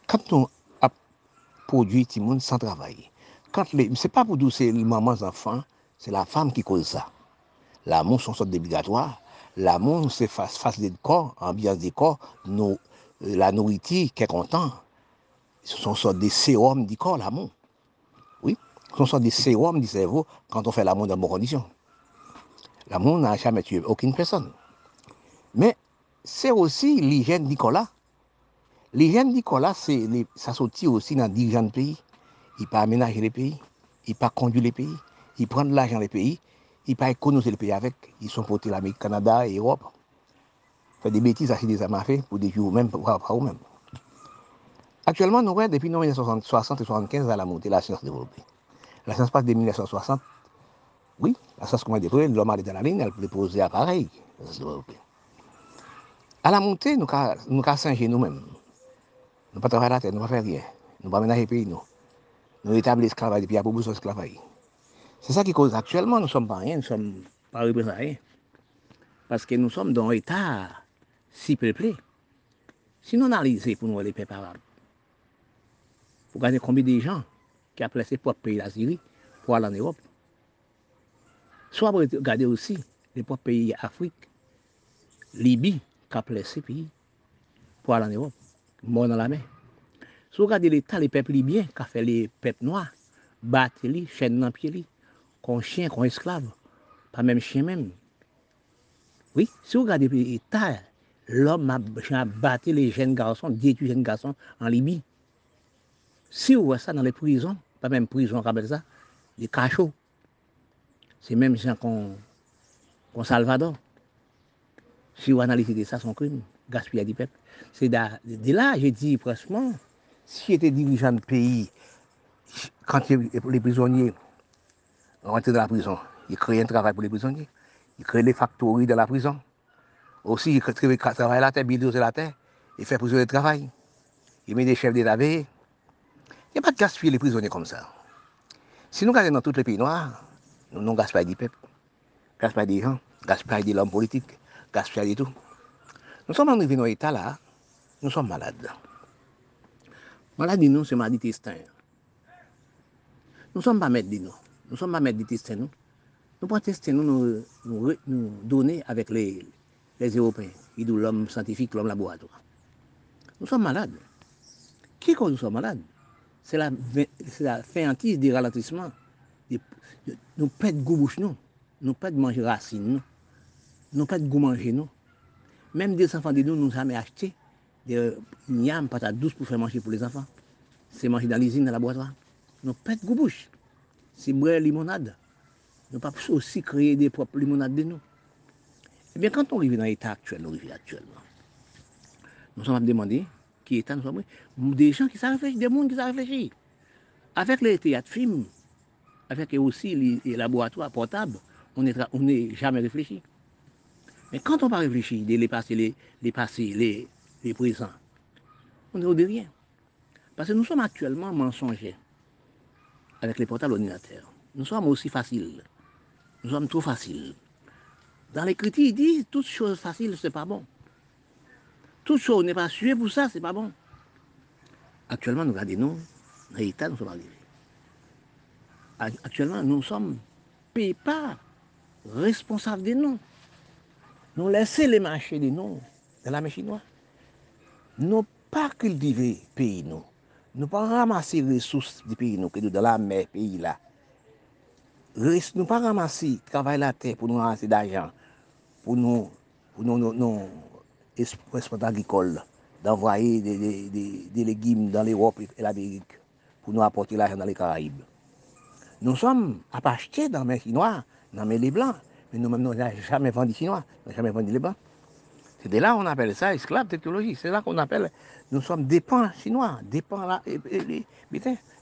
[SPEAKER 1] Quand nous avons produit tout le monde sans travailler, ce n'est pas pour nous, c'est les mamans, enfants, c'est la femme qui cause ça. L'amour, c'est une sorte d'obligatoire. L'amour, c'est face, face des corps, ambiance des corps, euh, la nourriture qui est content. Ce sont des sérums du corps, l'amour. Oui, ce sont des sérums du cerveau quand on fait l'amour dans bonnes conditions. L'amour n'a jamais tué aucune personne. Mais c'est aussi l'hygiène Nicolas. L'hygiène Nicolas, ça sortit aussi dans dirigeants de pays. Il pas aménager les pays, il pas conduire les pays, il prend de l'argent les pays, ne pas économiser le pays avec. Ils sont portés l'Amérique, Canada et Europe. Fait des bêtises, acheter des armes fait pour des jours même, pour eux-mêmes. Actuellement, nous depuis 1960 et 1975 à la montée la science développée. La science passe de 1960. Oui, la science comment développée, l'homme a dans la ligne, elle peut poser appareil. À la montée, nous A la montè, nou ka, nou ka sanje nou mèm. Nou pa travay la tè, nou pa fè rien. Nou pa menaje peyi nou. Nou etabli esclavay, depi apou bouson esclavay. Se sa ki kouz aktuellement, nou som pa rien, nou som pa represa rien. Paske nou som don etat si peple. Si nou analize pou nou le pep arab, pou gane kombi de jan ki ap lese pou ap peyi la Syri, pou al an Europe. So ap gade osi le pou ap peyi Afrik, Libi, kap lesi pi pou alan Erop, moun nan la men. Sou gade l'Etat, le pep li byen, ka fe le pep noa, bat li, chen nan pi li, kon chen, kon esklav, pa menm chen menm. Oui, sou gade l'Etat, l'om a bati le jen garson, dietu jen garson an Libi. Si ou wè sa nan le prizon, pa menm prizon kabel sa, li kachou. Se menm jen kon, kon Salvador. Si vous analysez ça, son crime, gaspillage du peuple. C'est de, là, j'ai dit, franchement, si j'étais dirigeant de pays, quand les prisonniers rentrer dans la prison. Il crée un travail pour les prisonniers. Il crée des factories dans la prison. Aussi, il crée travail la terre, bulldozer la terre. Il fait prisonniers de travail. Il met des chefs d'État Il n'y a pas de gaspiller les prisonniers comme ça. Si nous regardons dans tous les pays noirs, nous n'avons gaspillé des peuples, gaspillé des gens, gaspillé de l'homme politique, gaspillage et tout. Nous sommes arrivés dans l'état là, nous sommes malades. Maladie nous, c'est maladie intestin. Nous ne sommes pas maîtres de nous. Nous sommes pas maîtres de tester nous. Nous pouvons tester nous, nous, nous, nous donner avec les, les Européens, l'homme scientifique, l'homme laboratoire. Nous sommes malades. Qui cause nous sommes malades C'est la, la féantise des ralentissements. Nous perdons goût bouche nous. Nous perdons manger racines nous. Nous perdons goût manger, nous. Même des enfants de nous, nous avons acheté des yams, patates douces pour faire manger pour les enfants. C'est manger dans l'usine, dans le laboratoire. Nous perdons goût bouche c'est boire limonade. Nous pas aussi créer des propres limonades de nous. Eh bien, quand on arrive dans l'état actuel, arrivons actuellement, nous sommes à demander qui est nous sommes des gens qui savent réfléchir, des gens qui savent réfléchir. Avec les théâtres films, avec aussi les, laboratoires portables, on n'est jamais réfléchi. Mais quand on va réfléchir, les passés, les, les passés, les, les présents, on ne de rien. Parce que nous sommes actuellement mensongers avec les portables ordinateurs. Nous sommes aussi faciles. Nous sommes trop faciles. Dans l'écriture, il dit, toute chose facile, c'est pas bon. Toute chose n'est pas suée pour ça, c'est pas bon. Actuellement, nous regardons, dans l'état, nous sommes arrivés. Actuellement, nous sommes pas responsables de nous. Nous laissons les marchés de nous, de la chinoise. Nous pas cultiver pays nous. Nous pas ramasser les ressources du pays nous, que dans la mer, pays là. Nous pas ramasser travail la terre pour nous ramasser d'argent, pour nous, pour nous, nous, nous exploiter agricole, d'envoyer des, des, des, des légumes dans l'Europe et l'Amérique pour nous apporter l'argent dans les Caraïbes. Nous sommes à pas acheter dans les Chinois, dans les Blancs. Mais nous-mêmes, nous n'avons jamais vendu Chinois, nous n'avons jamais vendu les Blancs. C'est de là qu'on appelle ça esclave technologie. C'est là qu'on appelle, nous sommes dépendants chinois, dépendants là. Et,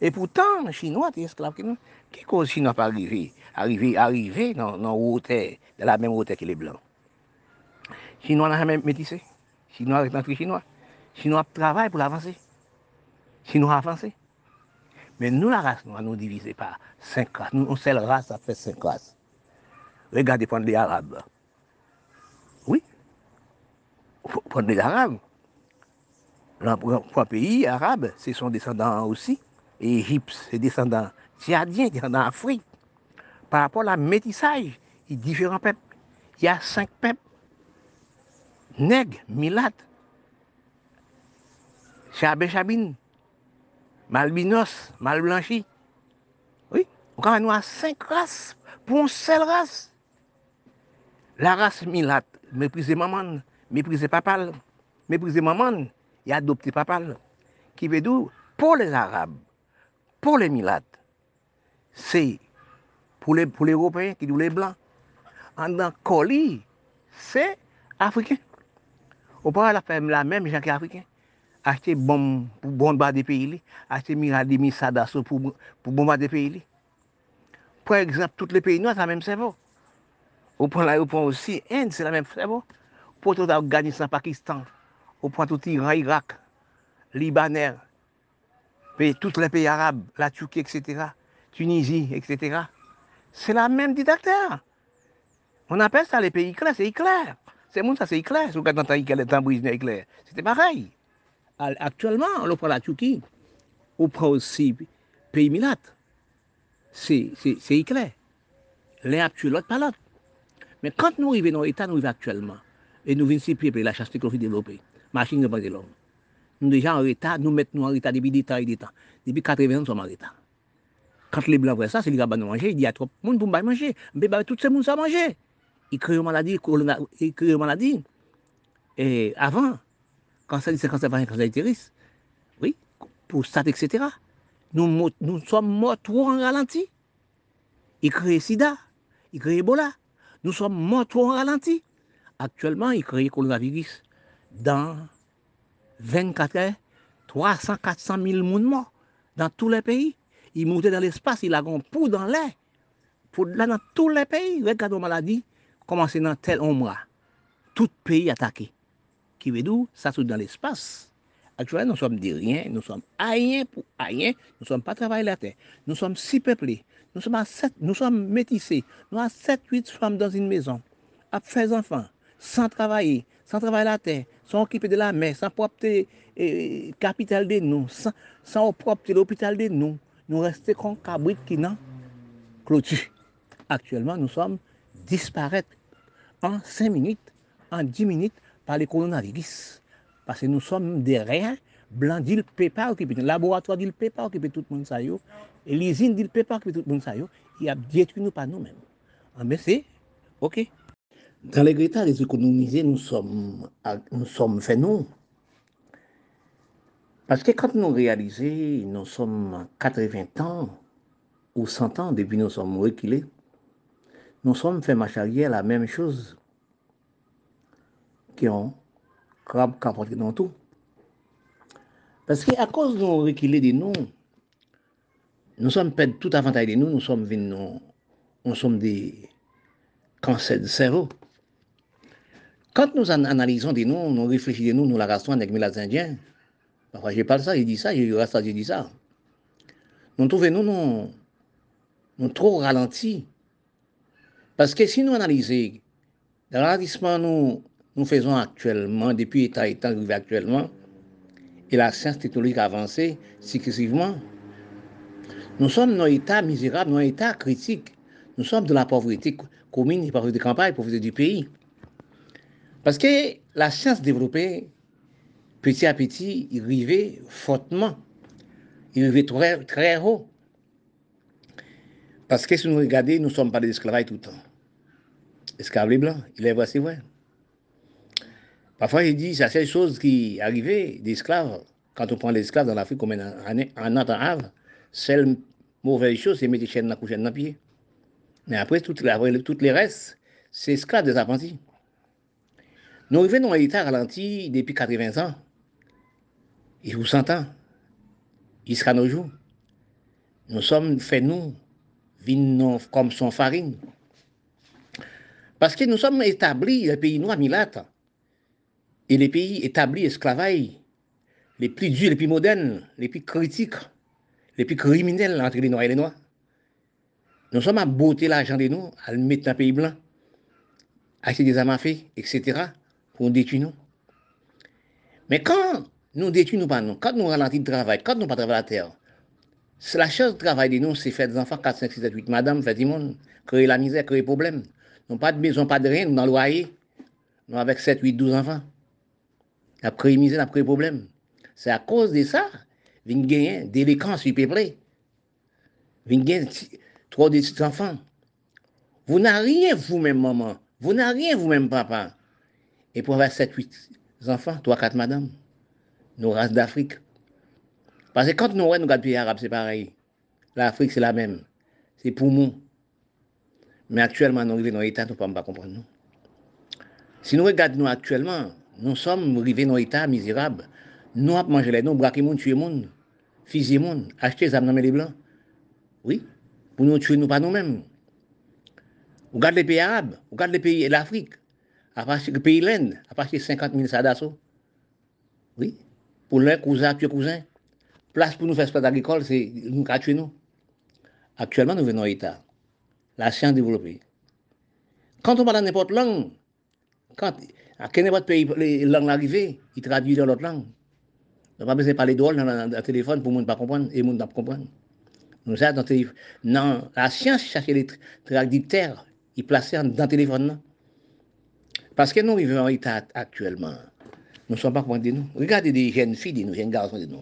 [SPEAKER 1] et, pourtant, chinois, es esclave. Qui cause chinois pas arriver Arriver, arriver dans, dans, hauteur, dans la même hauteur que les blancs? Chinois n'a jamais métissé. Chinois est entré chinois. Chinois travaille pour avancer. Chinois avancé. Mais nous, la race noire, nous divisons par cinq races. Nous, une seule race, ça fait cinq races. Regardez prendre les Arabes. Oui. Prendre les Arabes. Pour pays arabes, ce sont descendants aussi. Et Égypte, c'est descendants tchadiens, descendants d'Afrique. Par rapport à la métissage, il y a différents peuples. Il y a cinq peuples. Nègres, milates, chabé chabine, malbinos, malblanchi. Oui, on a cinq races pour une seule race. La ras milat, meprize maman, meprize papal, meprize maman, e adopte papal. Ki vedou, pou les Arab, pou les milat, se pou l'Européen ki dou les Blancs, an dan koli, se Afriken. Ou pa la fèm la mèm jan ki Afriken. Ache bom pou bomba de peyi li, ache mirade mi sadaso pou, pou bomba de peyi li. Pwè exemple, tout le peyi nou a sa mèm sevo. Point l'aéroport aussi, Inde, c'est la même cerveau. Pour tout Afghanistan, Pakistan, au point tout Iran, Irak, Libanais, tous les pays arabes, la Turquie, etc., Tunisie, etc. C'est la même dictateur. On appelle ça les pays clairs, c'est éclair. C'est mon ça, c'est éclair. Si vous regardez le éclair, c'était pareil. Actuellement, on prend la Turquie, on prend aussi pays Milat. C'est éclair. L'un actuel, l'autre pas l'autre. Men kant nou rive nou etan nou rive aktuelman, e nou vin si peple la chas teknoloji delope, machin repan de l'homme. Nou deja an reta, nou met nou an reta debi ditan, ditan. Debi 80 an som an reta. Kant le blan vre sa, se li raban nou manje, di a trop moun pou mbay manje. Mbe ba tout se moun sa manje. I kreye maladi, i kreye maladi. E avan, kanser di se kanser vajen, kanser iteris, oui, pou stat, etc. Nou, nou som mort ou an ralenti. I kreye sida, i kreye ebola. nous sommes morts au ralenti. Actuellement, il crée le coronavirus. Dans 24 heures, 300, 400 000 monde morts dans tous les pays. Il montait dans l'espace, il a un pou dans l'air. Pour là, dans tous les pays, regarde la maladie, commencer dans tel ombre. Tout pays attaqué. Qui veut dire, ça tout dans l'espace. Actuellement, nous sommes des rien, nous sommes rien pour rien, nous ne sommes pas travaillés la terre. Nous sommes si peuplés. Nous sommes, nous sommes métissés, nous avons 7, 8 femmes dans une maison, à faire enfants, sans travailler, sans travailler la terre, sans occuper de la mer, sans propre eh, capital de nous, sans, sans l'hôpital de nous. Nous restons comme cabrit qui n'a clôture. Actuellement, nous sommes disparaître en 5 minutes, en 10 minutes, par les coronavirus. Parce que nous sommes des rien, blan di l pe pa okipe, laboratoi di l pe pa okipe tout moun sa yo, elizine di l pe pa okipe tout moun sa yo, y ap diyetu nou pa nou men. Anbe se, ok. Dan le greta les ekonomize nou som fenon. Paske kante nou realize, nou som 80 an ou 100 an depi nou som rekile, nou som fe macharye la menm chouz ki an krab kapote nan tou. Paske a koz nou rekile de nou, nou som ped tout avantay de nou, nou som vin nou, nou som de kanser de servo. Kant nou an analizan de nou, nou reflechi de nou, nou la rastouan dek me la zindyen, parwa je pal sa, je di sa, je rasta, je di sa. Nou touve nou nou, nou tro ralenti. Paske si nou analize, nan ratisman nou, nou fezon aktuelman, depi etat etan rive aktuelman, et la science technologique avancée successivement, nous sommes dans un état misérable, dans un état critique. Nous sommes de la pauvreté commune, pauvreté de campagne, pauvreté du pays. Parce que la science développée, petit à petit, il arrivait fortement. Il arrivait très, haut. Parce que si nous regardons, nous ne sommes pas des esclaves tout le temps. Esclaves blancs, il est vrai, c'est vrai. Parfois, il dit, c'est la seule chose qui arrivait d'esclaves, quand on prend les esclaves dans l'Afrique comme en, Havre, seule mauvaise chose, c'est mettre les chaînes dans le dans le pied. Mais après, toutes les, restes, c'est esclaves des apprentis. Nous arrivons dans un état ralenti depuis 80 ans. Et vous sentez, jusqu'à nos jours. Nous sommes faits, nous, comme son farine. Parce que nous sommes établis, les pays noirs, milates, et les pays établis esclavage, les plus durs, les plus modernes, les plus critiques, les plus criminels entre les noirs et les noirs. Nous sommes à botter l'argent de nous, à le mettre dans le pays blanc, acheter des armes à etc., pour détruire nous. Mais quand nous détruisons pas nous, quand nous ralentissons le travail, quand nous pas travailler la terre, la chose de travail de nous, c'est faire des enfants 4, 5, 6, 7, 8, madame, faire du monde, créer la misère, créer des problèmes. Nous pas de maison, pas de rien, nous dans le loyer. Nous avec 7, 8, 12 enfants. Créé misère, créé problème. C'est à cause de ça, nous gagner délinquance peuplé. Nous gagner trop de petits enfants. Vous n'avez rien vous-même, maman. Vous n'avez rien vous-même, papa. Et pour avoir 7, 8 enfants, 3, 4 madame, nos races d'Afrique. Parce que quand nous regardons les pays arabes, c'est pareil. L'Afrique, c'est la même. C'est pour nous. Mais actuellement, nous arrivons dans l'État, nous ne pouvons pas comprendre. Si nous regardons actuellement, nous sommes arrivés dans un état misérable. Nous avons mangé les noms, braqué monde, tué monde, fusé monde, acheté les armes les blancs. Oui, pour nous tuer nous pas nous-mêmes. Regarde les pays arabes, regarde les pays de l'Afrique, à partir le pays l'Inde, à partir de 50 000 sadassos. Oui, pour leurs cousins, tuer cousins. Place pour nous faire sport agricole, c'est nous tuer nous. Actuellement, nous venons à l'État. La science développée. Quand on parle n'importe langue, quand À quel n'importe pays, les langues arrivées, ils traduisent dans l'autre langue. On n'a pas besoin de parler drôle dans le téléphone pour ne pas comprendre et ne pas comprendre. Nous ça dans, dans la science, chercher les traducteurs, ils placent dans le téléphone. Parce que nous vivons en état actuellement. Nous ne sommes pas compris de nous. Regardez des jeunes filles, des jeunes garçons, de nous.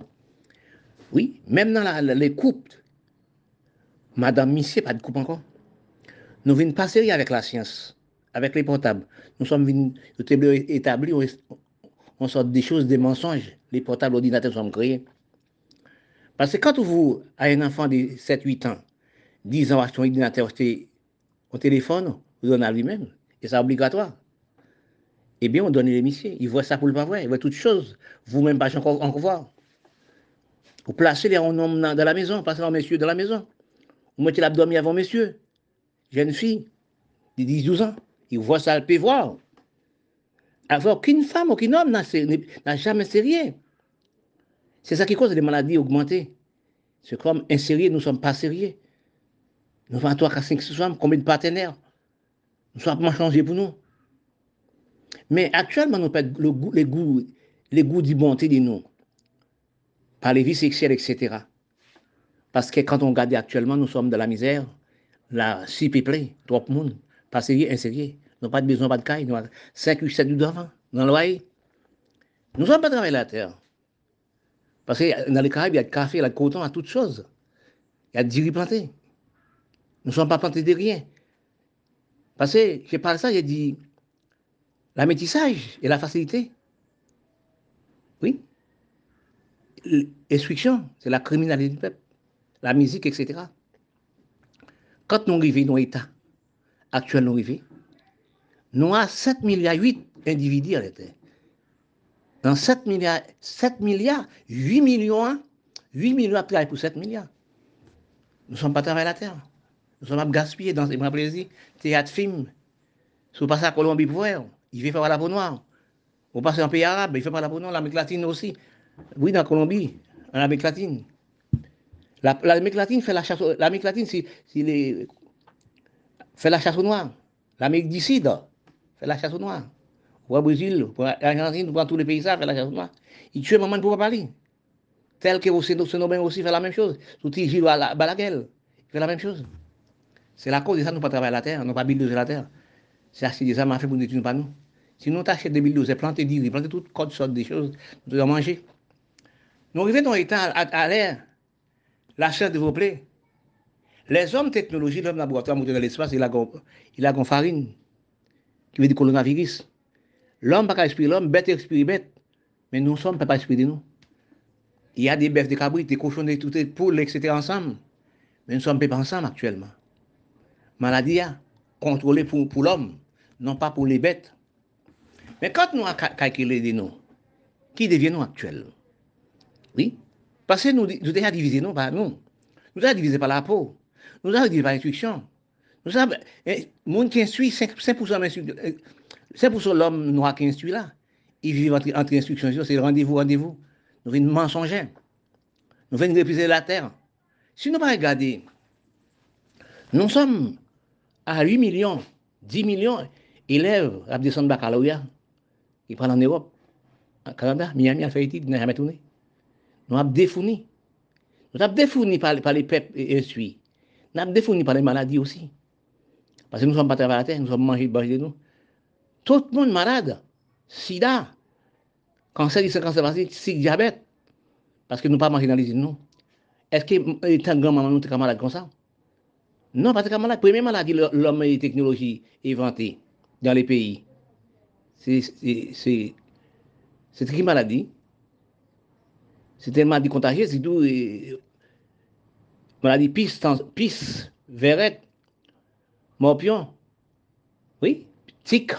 [SPEAKER 1] Oui, même dans la, les couples, Madame Missé, pas de coupe encore. Nous venons pas sérieux avec la science, avec les portables. Nous sommes venus établir, on sort des choses, des mensonges. Les portables ordinateurs sont créés. Parce que quand vous avez un enfant de 7-8 ans, 10 ans, acheter un ordinateur, au téléphone, vous donnez à lui-même. Et c'est obligatoire. Eh bien, on donne l'émission. Il voit ça pour le pas vrai. Il voit toutes choses. Vous-même, pas encore, encore voir. Vous placez les hommes dans la maison, passez les messieurs dans la maison. Vous mettez l'abdomen avant messieurs. Jeune fille de 10-12 ans. Il voit ça, elle peut voir. Alors, aucune femme, aucun homme n'a jamais sérieux. C'est ça qui cause les maladies augmentées. C'est comme insérieux, nous ne sommes pas sérieux. Nous avons 3, 4, 5, 6 femmes, combien de partenaires? Nous sommes changés pour nous. Mais actuellement, nous perdons le goût, les goûts, les goûts du bonté de nous, par les vies sexuelles, etc. Parce que quand on regarde actuellement, nous sommes dans la misère, la si peuplée, trop de monde, pas sérieux, insérieux. Nous n'avons pas de besoin, pas de caille, nous avons 5, 8, 7 d'enfants dans le. Nous ne sommes pas travailler la terre. Parce que dans les Caraïbes, il y a du café, il y a du coton, il y a toutes choses. Il y a du riz planté. Nous ne sommes pas plantés de rien. Parce que, je parle de ça, j'ai dit, la métissage et la facilité. Oui. L'instruction, c'est la criminalité du peuple. La musique, etc. Quand nous arrivons dans l'État actuel, nous nous avons 7 milliards 8 individus à l'État. Dans 7 milliards, 7 milliards, 8 millions, 8 millions à travailler pour 7 milliards. Nous ne sommes pas travaillés à la terre. Nous sommes gaspillés dans ces plaisirs. Théâtre, film. Si vous passez à Colombie pour voir, il fait faire la peau noire. Vous passez en pays arabe, il fait pas la peau noire, l'Amérique latine aussi. Oui, dans Colombie, en Amérique latine. L'Amérique latine fait la chasse, l'Amérique latine, c'est, les, fait la chasse au noir. L'Amérique du Sud, fait la chasse aux noirs. Au Brésil, pour l'Argentine, pour tous les pays, ça fait la chasse aux noirs. Il tue maman pour parler. Tel que Sénobin aussi fait la même chose. Souti Gilles Balaguel, fait la même chose. C'est la cause de ça, nous ne pas travailler la terre, nous ne pas bulldozer la terre. C'est assez de ça, m'a fait pour nous pas nous. Si nous t'achètons des bulldozers, planter des planter toutes sortes de choses, nous devons manger. Nous arrivons dans l'état à, l'air, la chair développée. Les hommes technologie, l'homme laboratoire, monté dans l'espace, il a il a farine, qui veut dire coronavirus. L'homme pas expirer l'homme, bête expire bête. Mais nous sommes pas expirer nous. Il y a des bœufs, des cabris, des cochons, des poules, etc. ensemble. Mais nous sommes pas ensemble actuellement. Maladie a contrôlée pour, pour l'homme, non pas pour les bêtes. Mais quand nous avons calculé noms, qui deviennent nous actuellement Oui Parce que nous, nous déjà divisé nous par nous. Nous avons divisé par la peau. Nous avons divisé par l'instruction. Nous avons. Eh, monde qui instruit, 5%, 5 l'homme noir qui instruit là. Il vit entre, instructions, c'est rendez-vous, rendez-vous. Nous venons mensonger. Nous venons repriser la terre. Si nous pas nous sommes à 8 millions, 10 millions d'élèves à baccalauréat. Ils prennent en Europe, en Canada, Miami, fait études, ils n'ont jamais tourné. Nous avons défourni. Nous avons défourni par, par les peuples instruits. Nous avons défourni par les maladies aussi. Parce que nous ne sommes pas travaillés à la terre, nous sommes mangés de nous. Tout le monde malade. Sida, cancer du cancer c'est diabète. Parce que nous pas mangé dans les îles. Est-ce que grand-maman, nous sommes malades comme ça? Non, parce que la première maladie, l'homme et technologie inventée dans les pays, c'est une maladie. C'est une maladie contagieuse, c'est tout. Maladie pisse, pisse, verrette, morpion, oui, tic,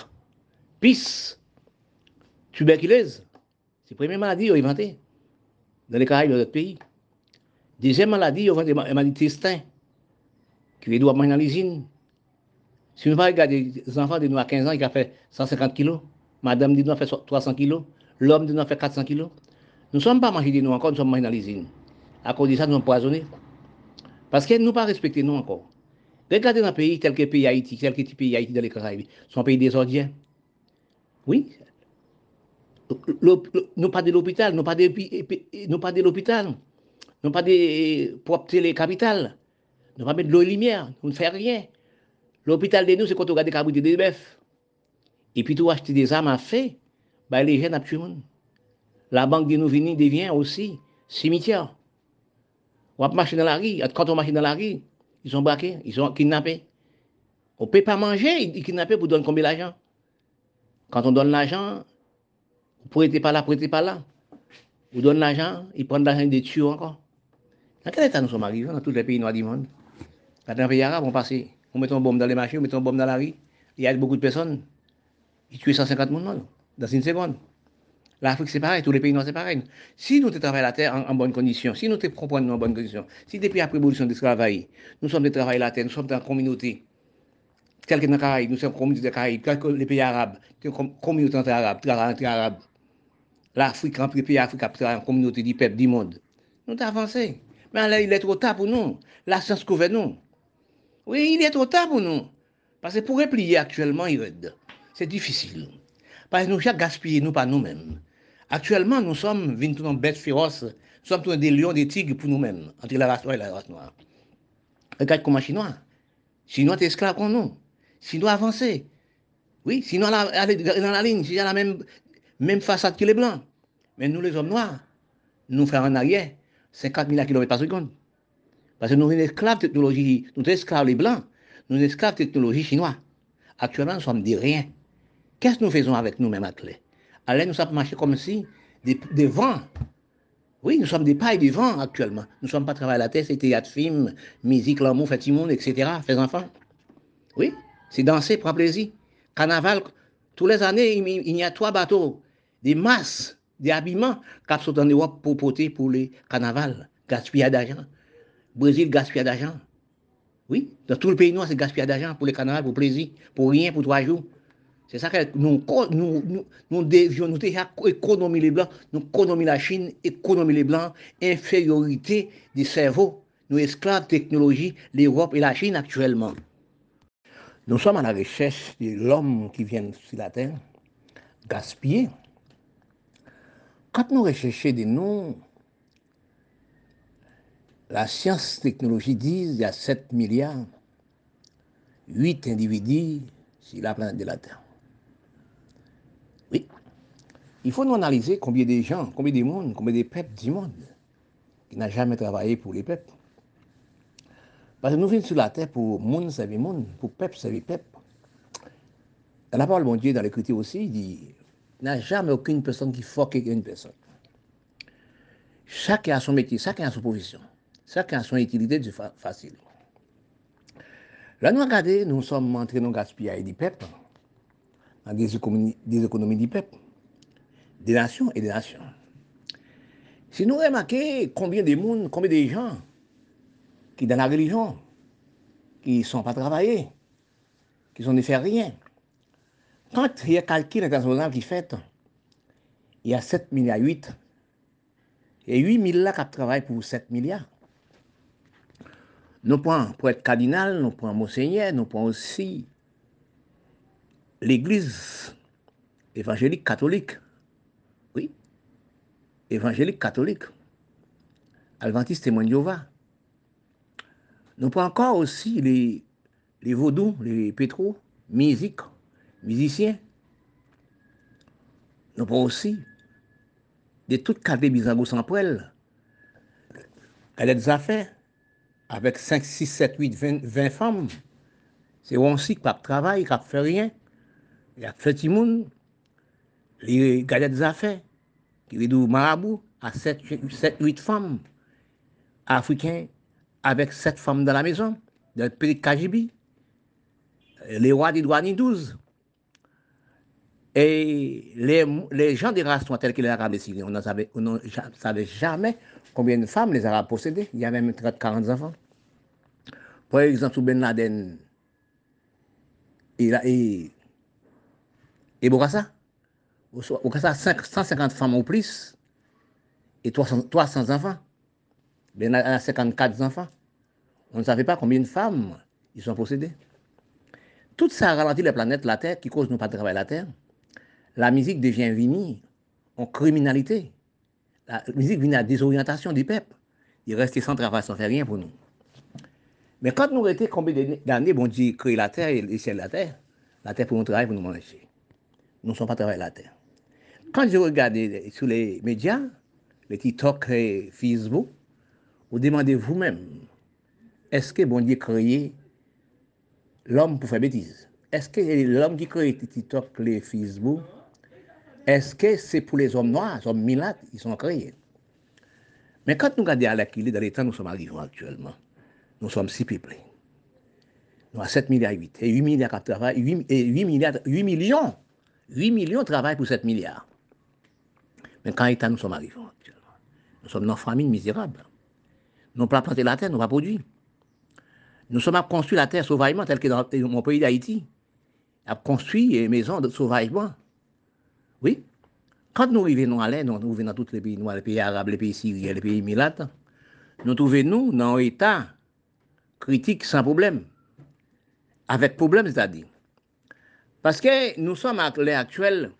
[SPEAKER 1] pisse, tuberculose. C'est la première maladie inventée dans les Caraïbes, dans d'autres pays. Deuxième maladie, on a des maladies intestin, qui doivent manger dans l'usine. Si nous pas regarder des enfants de nous à 15 ans qui ont fait 150 kilos, madame dit nous a fait 300 kilos, l'homme dit nous a fait 400 kilos. Nous ne sommes pas mangés de nous encore, nous sommes mangés dans l'usine. À cause de ça, nous sommes poisonnés. Parce que nous pas respecté nous encore. Regardez dans un pays tel que le pays Haïti, tel que le pays Haïti dans les Caraïbes, sont pays désordien. Oui, nous pas de l'hôpital, nous pas de, nous pas de l'hôpital, nous pas de propre télé-capitale, nous pas de l'eau et lumière, nous ne faisons rien. L'hôpital de nous, c'est quand on regarde des cabris des bœufs. Et puis, tout acheter des armes à fait, bah, les jeunes monde. La banque de nous venir devient aussi cimetière. On va marcher dans la rue, quand on marche dans la rue, ils sont braqués, ils sont kidnappés. On ne peut pas manger, ils kidnappés pour donner combien d'argent? Quand on donne l'argent, vous prêtez pas là, prêtez pas là. Vous donnez l'argent, ils prennent l'argent des tués encore. Dans quel état nous sommes arrivés dans tous les pays noirs du monde? Dans les pays arabes, on passe, on met une bombe dans les machines, on met une bombe dans la rue. Il y a beaucoup de personnes. Ils tuent 150 personnes dans une seconde. L'Afrique, c'est pareil, tous les pays noirs, c'est pareil. Si nous travaillons la terre en, bonne condition, si nous comprenons en bonne condition, si depuis la prévolution de travail, nous sommes de la terre, nous sommes dans la communauté, tel que dans les Caraïbes, nous sommes communauté des Caraïbes, tel que les pays arabes, communauté entre arabes, entre arabes, l'Afrique, entre les pays africains, la communauté du peuple, du monde. Nous avons avancé. Mais là, il est trop tard pour nous. La science couvre nous. Oui, il est trop tard pour nous. Parce que pour replier actuellement, c'est difficile. Parce que nous avons gaspillé nous par nous-mêmes. Actuellement, nous sommes des bêtes féroces. Nous sommes tous des lions, des tigres pour nous-mêmes, entre la race noire et la race noire. Regarde comment Chinois. Chinois est esclave comme nous. Chinois avancé. Oui, aller dans la ligne, a la même, même façade que les blancs. Mais nous, les hommes noirs, nous faisons en arrière 50 000 km par seconde. Parce que nous sommes esclaves technologie, nous sommes esclaves les blancs, nous sommes esclaves technologie chinoise. Actuellement, nous sommes des riens. Qu'est-ce que nous faisons avec nous-mêmes clé Alors, nous sommes marchés comme si des, vents. Oui, nous sommes des pailles de vent actuellement. Nous ne sommes pas travaillés à la tête, c'est théâtre, film, musique, l'amour, fait monde, etc. Fait enfants. Oui, c'est danser, prendre plaisir. Carnaval, tous les années, il y a trois bateaux, des masses des habillements qui sont en Europe pour porter pour les carnavals, gaspillage d'argent. Brésil, gaspillage d'argent. Oui, dans tout le pays noir, c'est gaspillage d'argent pour les carnavals, pour plaisir, pour rien, pour trois jours. Se sa ke nou, nou, nou, nou devyon, nou te ekonomi le blan, nou ekonomi la Chine, ekonomi le blan, inferiorite di servo, nou esklave teknoloji l'Europe et la Chine aktuellement. Nou som an la reches de l'homme ki vyen si la terre, gaspye. Kat nou recheche de nou, la science teknoloji diz ya 7 milyard, 8 individi, si la planète de la Terre. Il faut nous analyser combien de gens, combien de monde, combien de peuples du monde qui n'a jamais travaillé pour les peuples. Parce que nous venons sur la terre pour monde servir monde, pour peuple servir peuple. Dans la parole de Dieu, dans l'écriture aussi, il dit il n'y a jamais aucune personne qui foque une personne. Chacun a son métier, chacun a son profession, chacun a son utilité facile. Là, nous regardons, nous sommes entrés dans le gaspillage du peuple, dans des économies, des économies peuple, des nations et des nations. Si nous remarquons combien de monde, combien de gens qui dans la religion, qui ne sont pas travaillés, qui ne faire rien. Quand il y a calcul international qui fait, il y a 7 milliards 8. Et 8 milliards qui travaillent pour 7 milliards. Nous prenons pour être cardinal, nous prenons monseigneur, nous prenons aussi l'église évangélique catholique. évangélique catholique, adventiste témoin de Jéhovah. Nous prenons encore aussi les, les vaudous, les pétros, musique, musiciens. Nous prenons aussi de toutes cadets bizangos sans poêle, des affaires, avec 5, 6, 7, 8, 20, 20 femmes. C'est aussi qui pas travail, qui ne fait rien, qui fait petit monde, qui des affaires. Sont marabout à 7, 8 femmes africains avec sept femmes dans la maison, dans le pays de Kajibi. Les rois des douaniers 12. Et les, gens des races tels que les Arabes et Syriens, on ne savait, jamais combien de femmes les Arabes possédaient. Il y avait même 30-40 enfants. Par exemple, sous Ben Laden et, et, et Bokassa, Bokassa 150 femmes ou plus et 300, 300 enfants. Ben Laden a 54 enfants. On ne savait pas combien de femmes ils sont possédés. Tout ça ralentit la planète, la Terre, qui cause nous pas de travailler la Terre. La musique devient venue en criminalité. La musique vient à la désorientation du peuple. Il reste sans travail, sans faire rien pour nous. Mais quand nous étions combien d'années, bon Dieu créé la terre et le ciel de la terre, la terre pour nous travailler, pour nous manger. Nous ne sommes pas travailler la terre. Quand je regarde sur les médias, les TikTok et Facebook, vous demandez vous-même, est-ce que bon Dieu créé l'homme pour faire bêtise? Est-ce que l'homme qui crée TikTok, les Facebook, est-ce que c'est pour les hommes noirs, les hommes milates, ils sont créés? Mais quand nous regardons à l'équilibre dans les temps nous sommes arrivés actuellement, nous sommes si peuplés. Nous avons 7 milliards 8. Et 8 milliards de travail, 8, et 8, milliards, 8 millions. 8 millions travaillent pour 7 milliards. Quand état nous sommes arrivés actuellement, nous sommes dans une famine misérable. Nous n'avons pas planté la terre, nous n'avons pas produit. Nous sommes à construire la terre sauvagement, tel que dans mon pays d'Haïti. À construire des maisons de sauvagement. Oui. Quand nous arrivons à l'air, nous arrivons dans tous les pays les pays arabes, les pays syriens, les pays milates, nous trouvons nous dans un état critique sans problème. Avec problème, c'est-à-dire. Parce que nous sommes à l'heure actuelle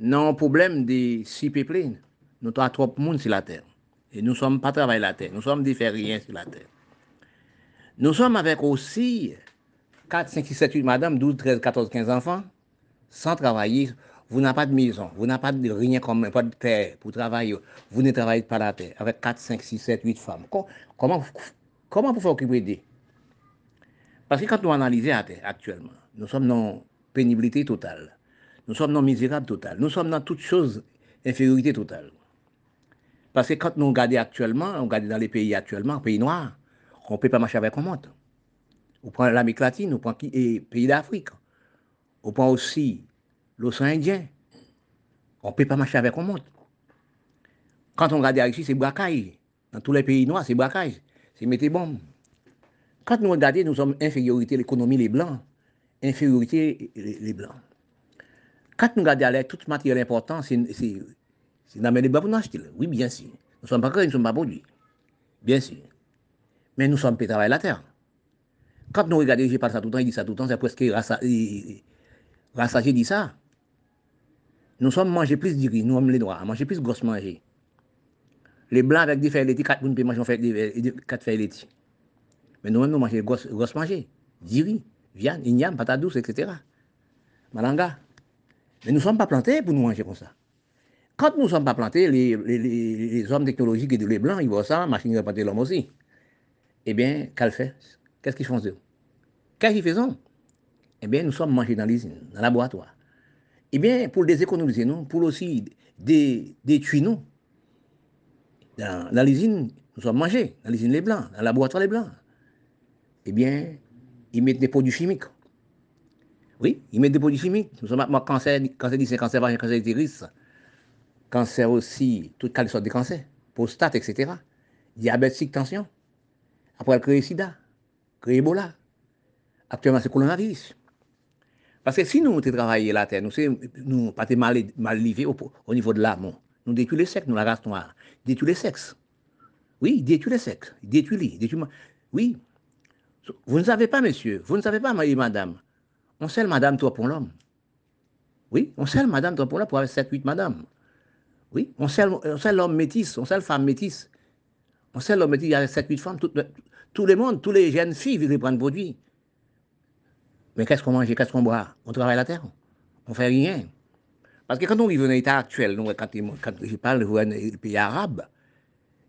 [SPEAKER 1] dans un problème de si peuplés. Nous avons trop monde sur la terre. Et nous ne sommes pas travailler la terre. Nous sommes différents sur la terre. Nous sommes avec aussi 4, 5, 6, 7, 8 madame, 12, 13, 14, 15 enfants, sans travailler. Vous n'avez pas de maison, vous n'avez pas de rien comme pas de terre pour travailler. Vous ne travaillez pas la terre avec 4, 5, 6, 7, 8 femmes. Comment, vous faites occuper d'eux Parce que quand nous analysons la terre actuellement, nous sommes dans pénibilité totale. Nous sommes dans misérable totale. Nous sommes dans toutes choses infériorité totale. Parce que quand nous regardons actuellement, on regarde dans les pays actuellement, pays noirs, on ne peut pas marcher avec un monde. On prend l'Amérique latine, on prend les pays d'Afrique. On prend aussi l'océan Indien. On ne peut pas marcher avec un monde. Quand on regarde ici, c'est braquage. Dans tous les pays noirs, c'est braquage. C'est mettre bombes. Quand nous regardons, nous sommes infériorité l'économie les blancs, infériorité les, blancs. Quand nous regardons toute matière importante, c'est dans les pour nous acheter. Oui, bien sûr. Nous ne sommes pas créés, nous ne sommes pas produits. Bien sûr. Mais nous sommes pas travailler la terre. Quand nous regardons, je parle ça tout le temps, il dit ça tout le temps, c'est presque rassagé dit ça. Nous sommes mangés plus de riz, nous sommes les noirs, manger plus de grosses manger. Les blancs avec des feuilles laitiers, quatre personnes peuvent manger quatre feuilles laitiers. Mais nous-mêmes, nous mangeons grosses, grosses manger. riz, viande, igname, patate douce, etc. Malanga. Mais nous ne sommes pas plantés pour nous manger comme ça. Quand nous ne sommes pas plantés, les, hommes technologiques et les blancs, ils voient ça, machine de planter l'homme aussi. Eh bien, qu'elle fait Qu'est-ce qu'ils font d'eux Qu'est-ce qu'ils font Eh bien, nous sommes mangés dans l'usine, dans le laboratoire. Eh bien, pour les économiser, nous, pour aussi détruire nous, dans, dans l'usine, nous sommes mangés, dans l'usine les blancs, dans le laboratoire les blancs. Eh bien, ils mettent des produits chimiques. Oui, ils mettent des produits chimiques. Nous sommes cancer, cancer du cancer cancer d'utérus, cancer aussi, toutes les sortes de cancers, prostate, etc. Diabète, tension. Après, elle crée sida, crée Ebola. Actuellement, c'est coronavirus. Parce que si nous travaillons la terre, nous nous pas mal, mal livrés au, au, niveau de l'âme. Nous détruisons les sexes, nous la race noire. Détruisons les sexes. Oui, détruisons les sexes. Détruisons les. Oui. Vous ne savez pas, monsieur, vous ne savez pas, madame. On sait madame, toi, pour l'homme. Oui, on sait madame, toi, pour l'homme, pour avoir 7-8 madame. Oui, on sait, l'homme métis, on sait femme métisse. On sait l'homme métis, il y a 7-8 femmes. Tout, le monde, toutes les jeunes filles veulent prendre produit. Mais qu'est-ce qu'on mange, qu'est-ce qu'on boit? On travaille la terre. On fait rien. Parce que quand on vit dans l'état actuel, quand, je parle des pays arabes,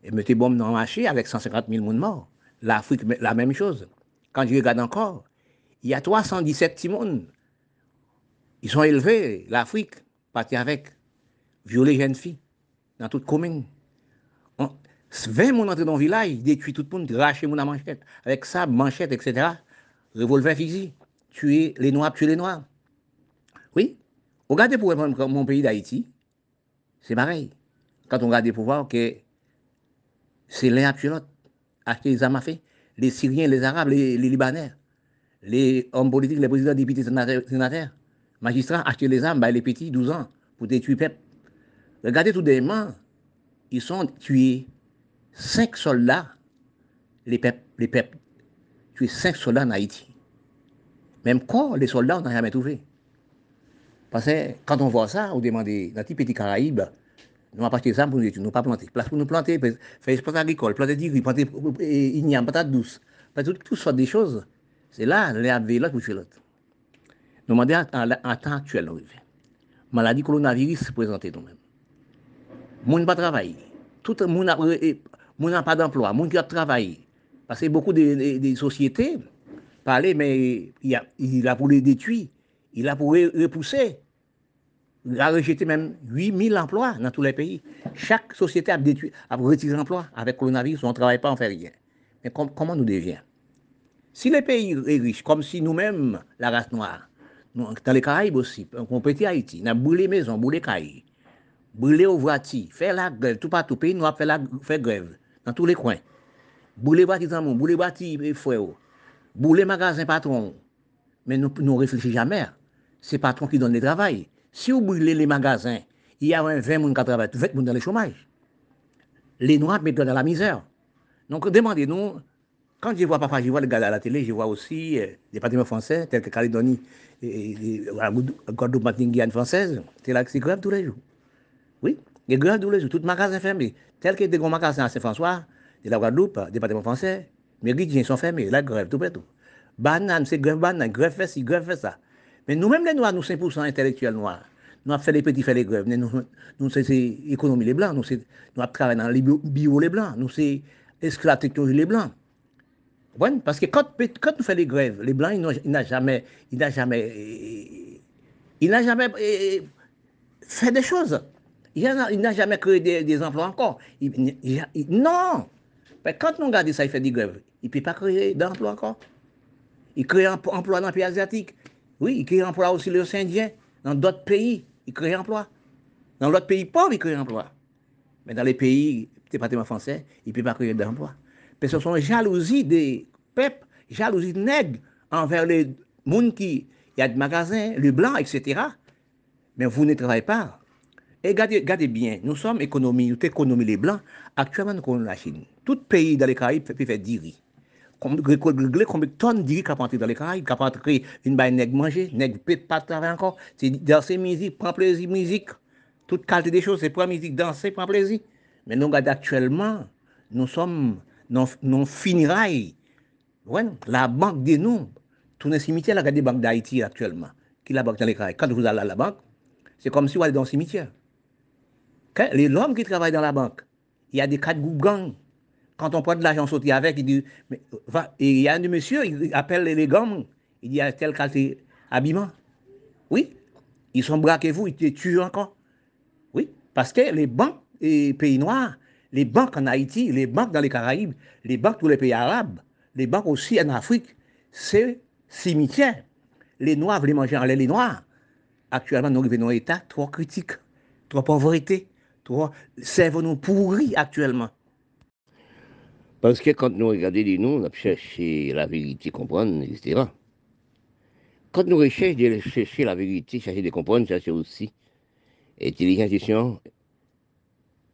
[SPEAKER 1] et mettez bombe dans le marché avec 150 000 personnes morts. L'Afrique, la même chose. Quand je regarde encore, il y a 317 petits Ils sont élevés, l'Afrique, partis avec, violer jeunes filles, dans toute commune. 20 personnes entrent dans le village, détruisent tout le monde, rachent mon manchette, avec ça, manchette, etc. Revolver physique tuer les Noirs, tuer les Noirs. Oui. Regardez pour mon pays d'Haïti, c'est pareil. Quand on regarde pour voir que c'est l'un à l'autre, acheter les armes les Syriens, les Arabes, les, Libanais, les hommes politiques, les présidents, députés, sénateurs, magistrats, acheter les armes, les petits, 12 ans, pour détruire le peuple. Regardez tout mains, ils sont tués cinq soldats, les peuples, les tués cinq soldats en Haïti. Même quand les soldats, on n'a jamais trouvé. Parce que quand on voit ça, on demande dans les petits Caraïbes, nous avons acheté ça pour nous, nous pas planter. Place pour nous planter, faire espace agricole, planter du riz, planter igname, patate douce, tout, tout sortes de choses. C'est là, les là pour tuer l'autre. Nous demandons en temps actuel, maladie coronavirus présentée nous-mêmes. Moun pas travailler. Tout le monde n'a pas d'emploi, moun qui a travaillé. Parce que beaucoup de sociétés, parler, mais il a, il a pour les détruire, il a pour repousser. Il a rejeté même 8000 emplois dans tous les pays. Chaque société a, détruit, a retiré l'emploi. Avec le coronavirus, on ne travaille pas, on ne fait rien. Mais comment nous devient? Si les pays riches, comme si nous-mêmes, la race noire, dans les Caraïbes aussi, on peut Haïti, on a brûlé les maisons, brûlé les Caraïbes, brûlé au voiture, fait la grève, tout partout, pays nous a fait, la, grève, dans tous les coins. Brûlé les voitures, brûlé les voitures, frères les magasins patron, mais nous ne réfléchissons jamais. C'est patron qui donne le travail. Si vous brûlez les magasins, il y a 20 personnes qui travaillent, 20 personnes dans le chômage. Les Noirs mettent dans la misère. Donc demandez-nous, quand je vois parfois, je vois le gars à la télé, je vois aussi euh, des bâtiments français, tels que Calédonie, et, Guadeloupe, Martinique, Guyane française, c'est là que c'est grève tous les jours. Oui, a grève tous les jours, tout magasins fermés, tel que des grands magasins à Saint-François, de la Guadeloupe, département français, mais les sont fermés, la grève, tout partout. Banane, c'est grève banane, grève fait ci, grève fait ça. Mais nous-mêmes, les Noirs, nous 5% intellectuels noirs. Nous avons fait les petits, fait les grèves. Nous, nous, c'est économie les Blancs. Nous, nous avons travaillé dans les bio les Blancs. Nous, c'est esclave technologie les Blancs. Parce que quand, quand nous faisons les grèves, les Blancs, ils n'ont jamais, il jamais, il n'a jamais fait des choses. Il n'a jamais créé des, emplois encore. non! quand nous regardons ça, il fait des grèves. Il ne peut pas créer d'emploi encore. Il crée un emploi dans les pays asiatiques. Oui, il crée emploi aussi les Indiens. Dans d'autres pays, il crée emploi. Dans d'autres pays pauvres, il crée emploi. Mais dans les pays département français, il ne peut pas créer d'emploi. Parce que ce sont jalousies des peuples, jalousies de nègres envers les gens qui, y a des magasins, les blancs, etc. Mais vous ne travaillez pas. Et regardez, bien, nous sommes économie, nous économie les blancs. Actuellement, nous connaissons la Chine. Tout pays dans les Caraïbes peut faire 10 riz. combien de tonnes d'iri qui entrer dans les Caraïbes, qui entrer une baille nègre manger, nègre peut pas travailler encore. C'est danser musique, prendre plaisir musique. Toute qualité des choses, c'est prendre musique, danser, prendre plaisir. Mais nous regardons actuellement, nous sommes dans finirailles. Ouais, la banque des noms, tous les cimetières, la des banques d'Haïti actuellement, qui la banque dans les Caraïbes? Quand vous allez à la banque, c'est comme si vous allez dans le cimetière. Les hommes qui travaillent dans la banque, il y a des quatre groupes gangs quand on prend de l'argent sorti avec, il il y a un monsieur, il appelle les gangs, il dit, tel qualité habillement. Oui, ils sont braqués vous, ils te tuent encore. Oui, parce que les banques et pays noirs, les banques en Haïti, les banques dans les Caraïbes, les banques tous les pays arabes, les banques aussi en Afrique, c'est cimetière. Les Noirs veulent manger en lait les Noirs. Actuellement, nous vivons dans un état trop critique, trop pauvreté, trop cerveau pourri actuellement.
[SPEAKER 2] Parce que quand nous regardons les noms, on cherché la vérité, comprendre, etc. Quand nous recherchons chercher la vérité, chercher de comprendre, chercher aussi intelligence,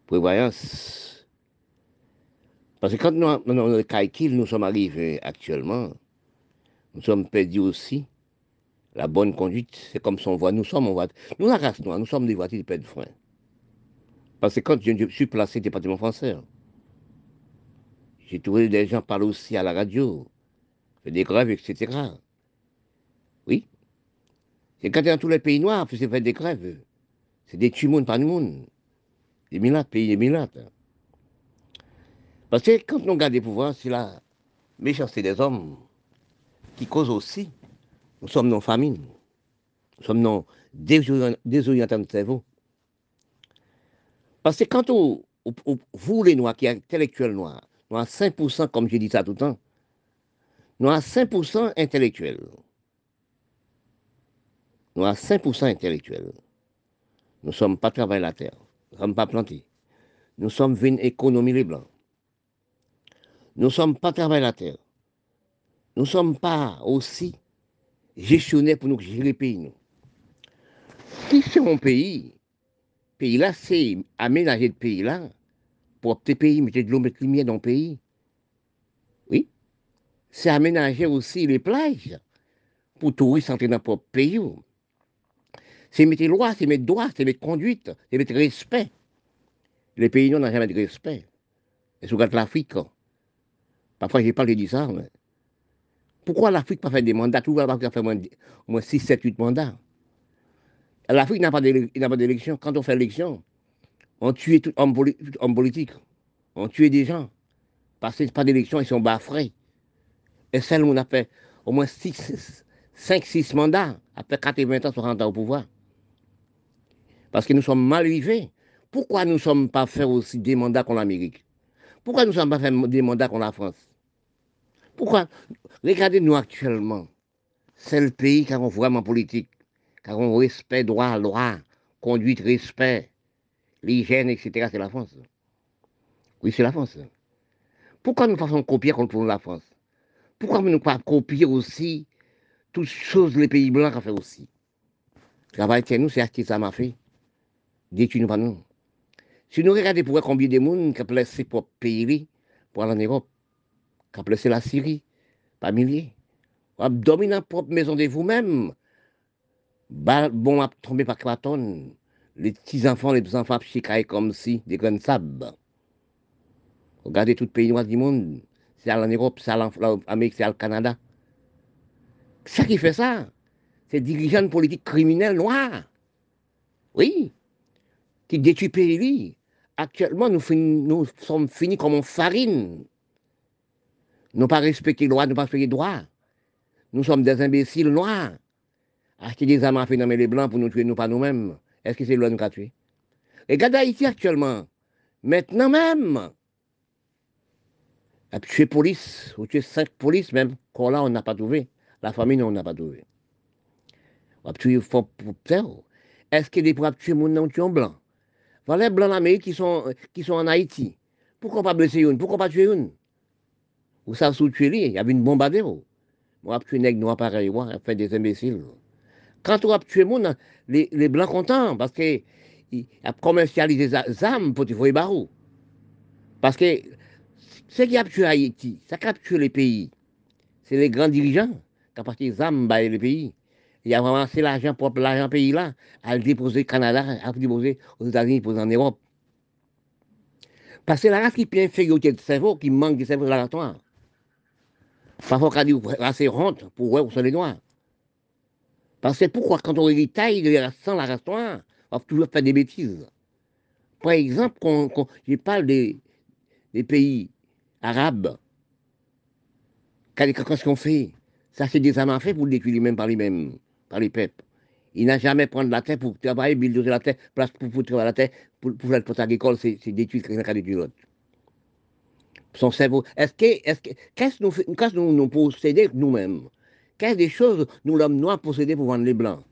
[SPEAKER 2] prévoyance. Parce que quand nous, calcul, nous sommes arrivés actuellement, nous sommes perdus aussi. La bonne conduite, c'est comme si on voit, nous sommes en voiture. Nous, la race noire, nous sommes des voitures de de frein. Parce que quand je suis placé au département français, j'ai trouvé des gens parler aussi à la radio, des grèves, etc. Oui. C'est quand dans tous les pays noirs, c'est fait des grèves. C'est des tumons par le monde. Milates, pays des milates. Parce que quand on regarde les pouvoirs, c'est la méchanceté des hommes qui cause aussi. Nous sommes dans famine. Nous sommes dans désorientation de cerveau. Parce que quand vous les noirs, qui intellectuels noirs, nous avons 5%, comme j'ai dit ça tout le temps, nous avons 5% intellectuels. Nous avons 5% intellectuels. Nous ne sommes pas travaillés la terre. Nous ne sommes pas plantés. Nous sommes venus économiser les blancs. Nous ne sommes pas travaillés la terre. Nous ne sommes pas aussi gestionnaires pour nous gérer le pays. Nous. Si c'est mon pays, pays là, c'est aménager le pays là, pour petit pays, mettre de l'eau, mettre lumière dans le pays. Oui. C'est aménager aussi les plages pour touristes entrer dans le propre pays. C'est mettre loi, c'est mettre droit, c'est mettre conduite, c'est mettre respect. Les pays n'ont jamais de respect. Et sur l'Afrique, parfois j'ai pas dit ça, mais pourquoi l'Afrique n'a pas fait des mandats? Tout le monde a fait au moins 6, 7, 8 mandats. L'Afrique n'a pas d'élection. Quand on fait l'élection, on tue tout homme, politique. On tue des gens. Parce que pas d'élection, ils sont baffrés. Et celle où on a fait au moins 5, 6 mandats, après 80 ans, 60 ans au pouvoir. Parce que nous sommes mal vivés. Pourquoi nous ne sommes pas fait aussi des mandats qu'on l'Amérique? Pourquoi nous ne sommes pas fait des mandats qu'on la France? Pourquoi? Regardez-nous actuellement. C'est le pays qui a vraiment politique, qui a respect, droit, loi, conduite, respect l'hygiène, etc., c'est la France. Oui, c'est la France. Pourquoi nous faisons copier contre la France? Pourquoi nous ne pas copier aussi toutes choses les pays blancs ont fait aussi? Travail chez nous, c'est ce que ça m'a fait. Dites-nous pas nous. Si nous regardons pour combien de monde qui ont placé pour pays pour aller en Europe, qui ont placé la Syrie, pas milliers, dormi dans la propre maison de vous-même, bon, à tomber par 4 tonnes, les petits-enfants, les petits-enfants chicaillent comme si des grains de. Regardez tout le pays noir du monde. C'est en Europe, c'est en Amérique, c'est au Canada. Ça qui fait ça, c'est dirigeants politiques criminels noirs. Oui, qui détruisent le pays. Actuellement, nous, sommes finis comme en farine. Nous pas respecter les lois, nous pas respecter les droits. Nous sommes des imbéciles noirs. Acheter des armes à faire les blancs pour nous tuer nous pas nous-mêmes. Est-ce que c'est loin nous a tué Regarde Haïti actuellement. Maintenant même. A tué police, ou tué cinq polices même, qu'on là on n'a pas trouvé. La famille, on n'a pas trouvé. On a tué pour Est-ce qu'il est pour tuer mon nom tué en blanc? Voilà les blancs d'Amérique qui sont, qui sont en Haïti. Pourquoi pas blesser une? Pourquoi pas tuer une? Vous savez sous tuer lui, il y avait une bombardée. Moi, tué nègre noir pareil, moi, fait des imbéciles. Quand on a tué monde, les, les blancs contents, parce qu'ils a commercialisé des armes pour tuer barreaux. Parce que ce qui a tué Haïti, ça a tué les pays, c'est les grands dirigeants qui apportent les âmes dans le pays. Il a c'est l'argent propre, l'argent pays là, à le déposer au Canada, à le déposer aux États-Unis, pour en Europe. Parce que la race qui est inférieure au cerveau, qui manque de cerveau de la Parfois, quand on dit assez honte pour eux, sont les noirs. Parce que pourquoi, quand on taille de la sans la race noire, on va toujours faire des bêtises. Par exemple, quand, je parle des, pays arabes, qu'est-ce qu'on fait Ça, c'est des amants faits pour le détruire lui-même par lui-même, par les peuples. Il n'a jamais prendre la terre pour travailler, bulldozer la terre, place pour, pour travailler la terre, pour, pour faire le agricole, c'est détruire quelqu'un détruit l'autre son cerveau. Est-ce que, est-ce que, qu'est-ce que nous, nous, nous possédons nous-mêmes? Quelles des choses nous l'homme noir possédé pour vendre les blancs?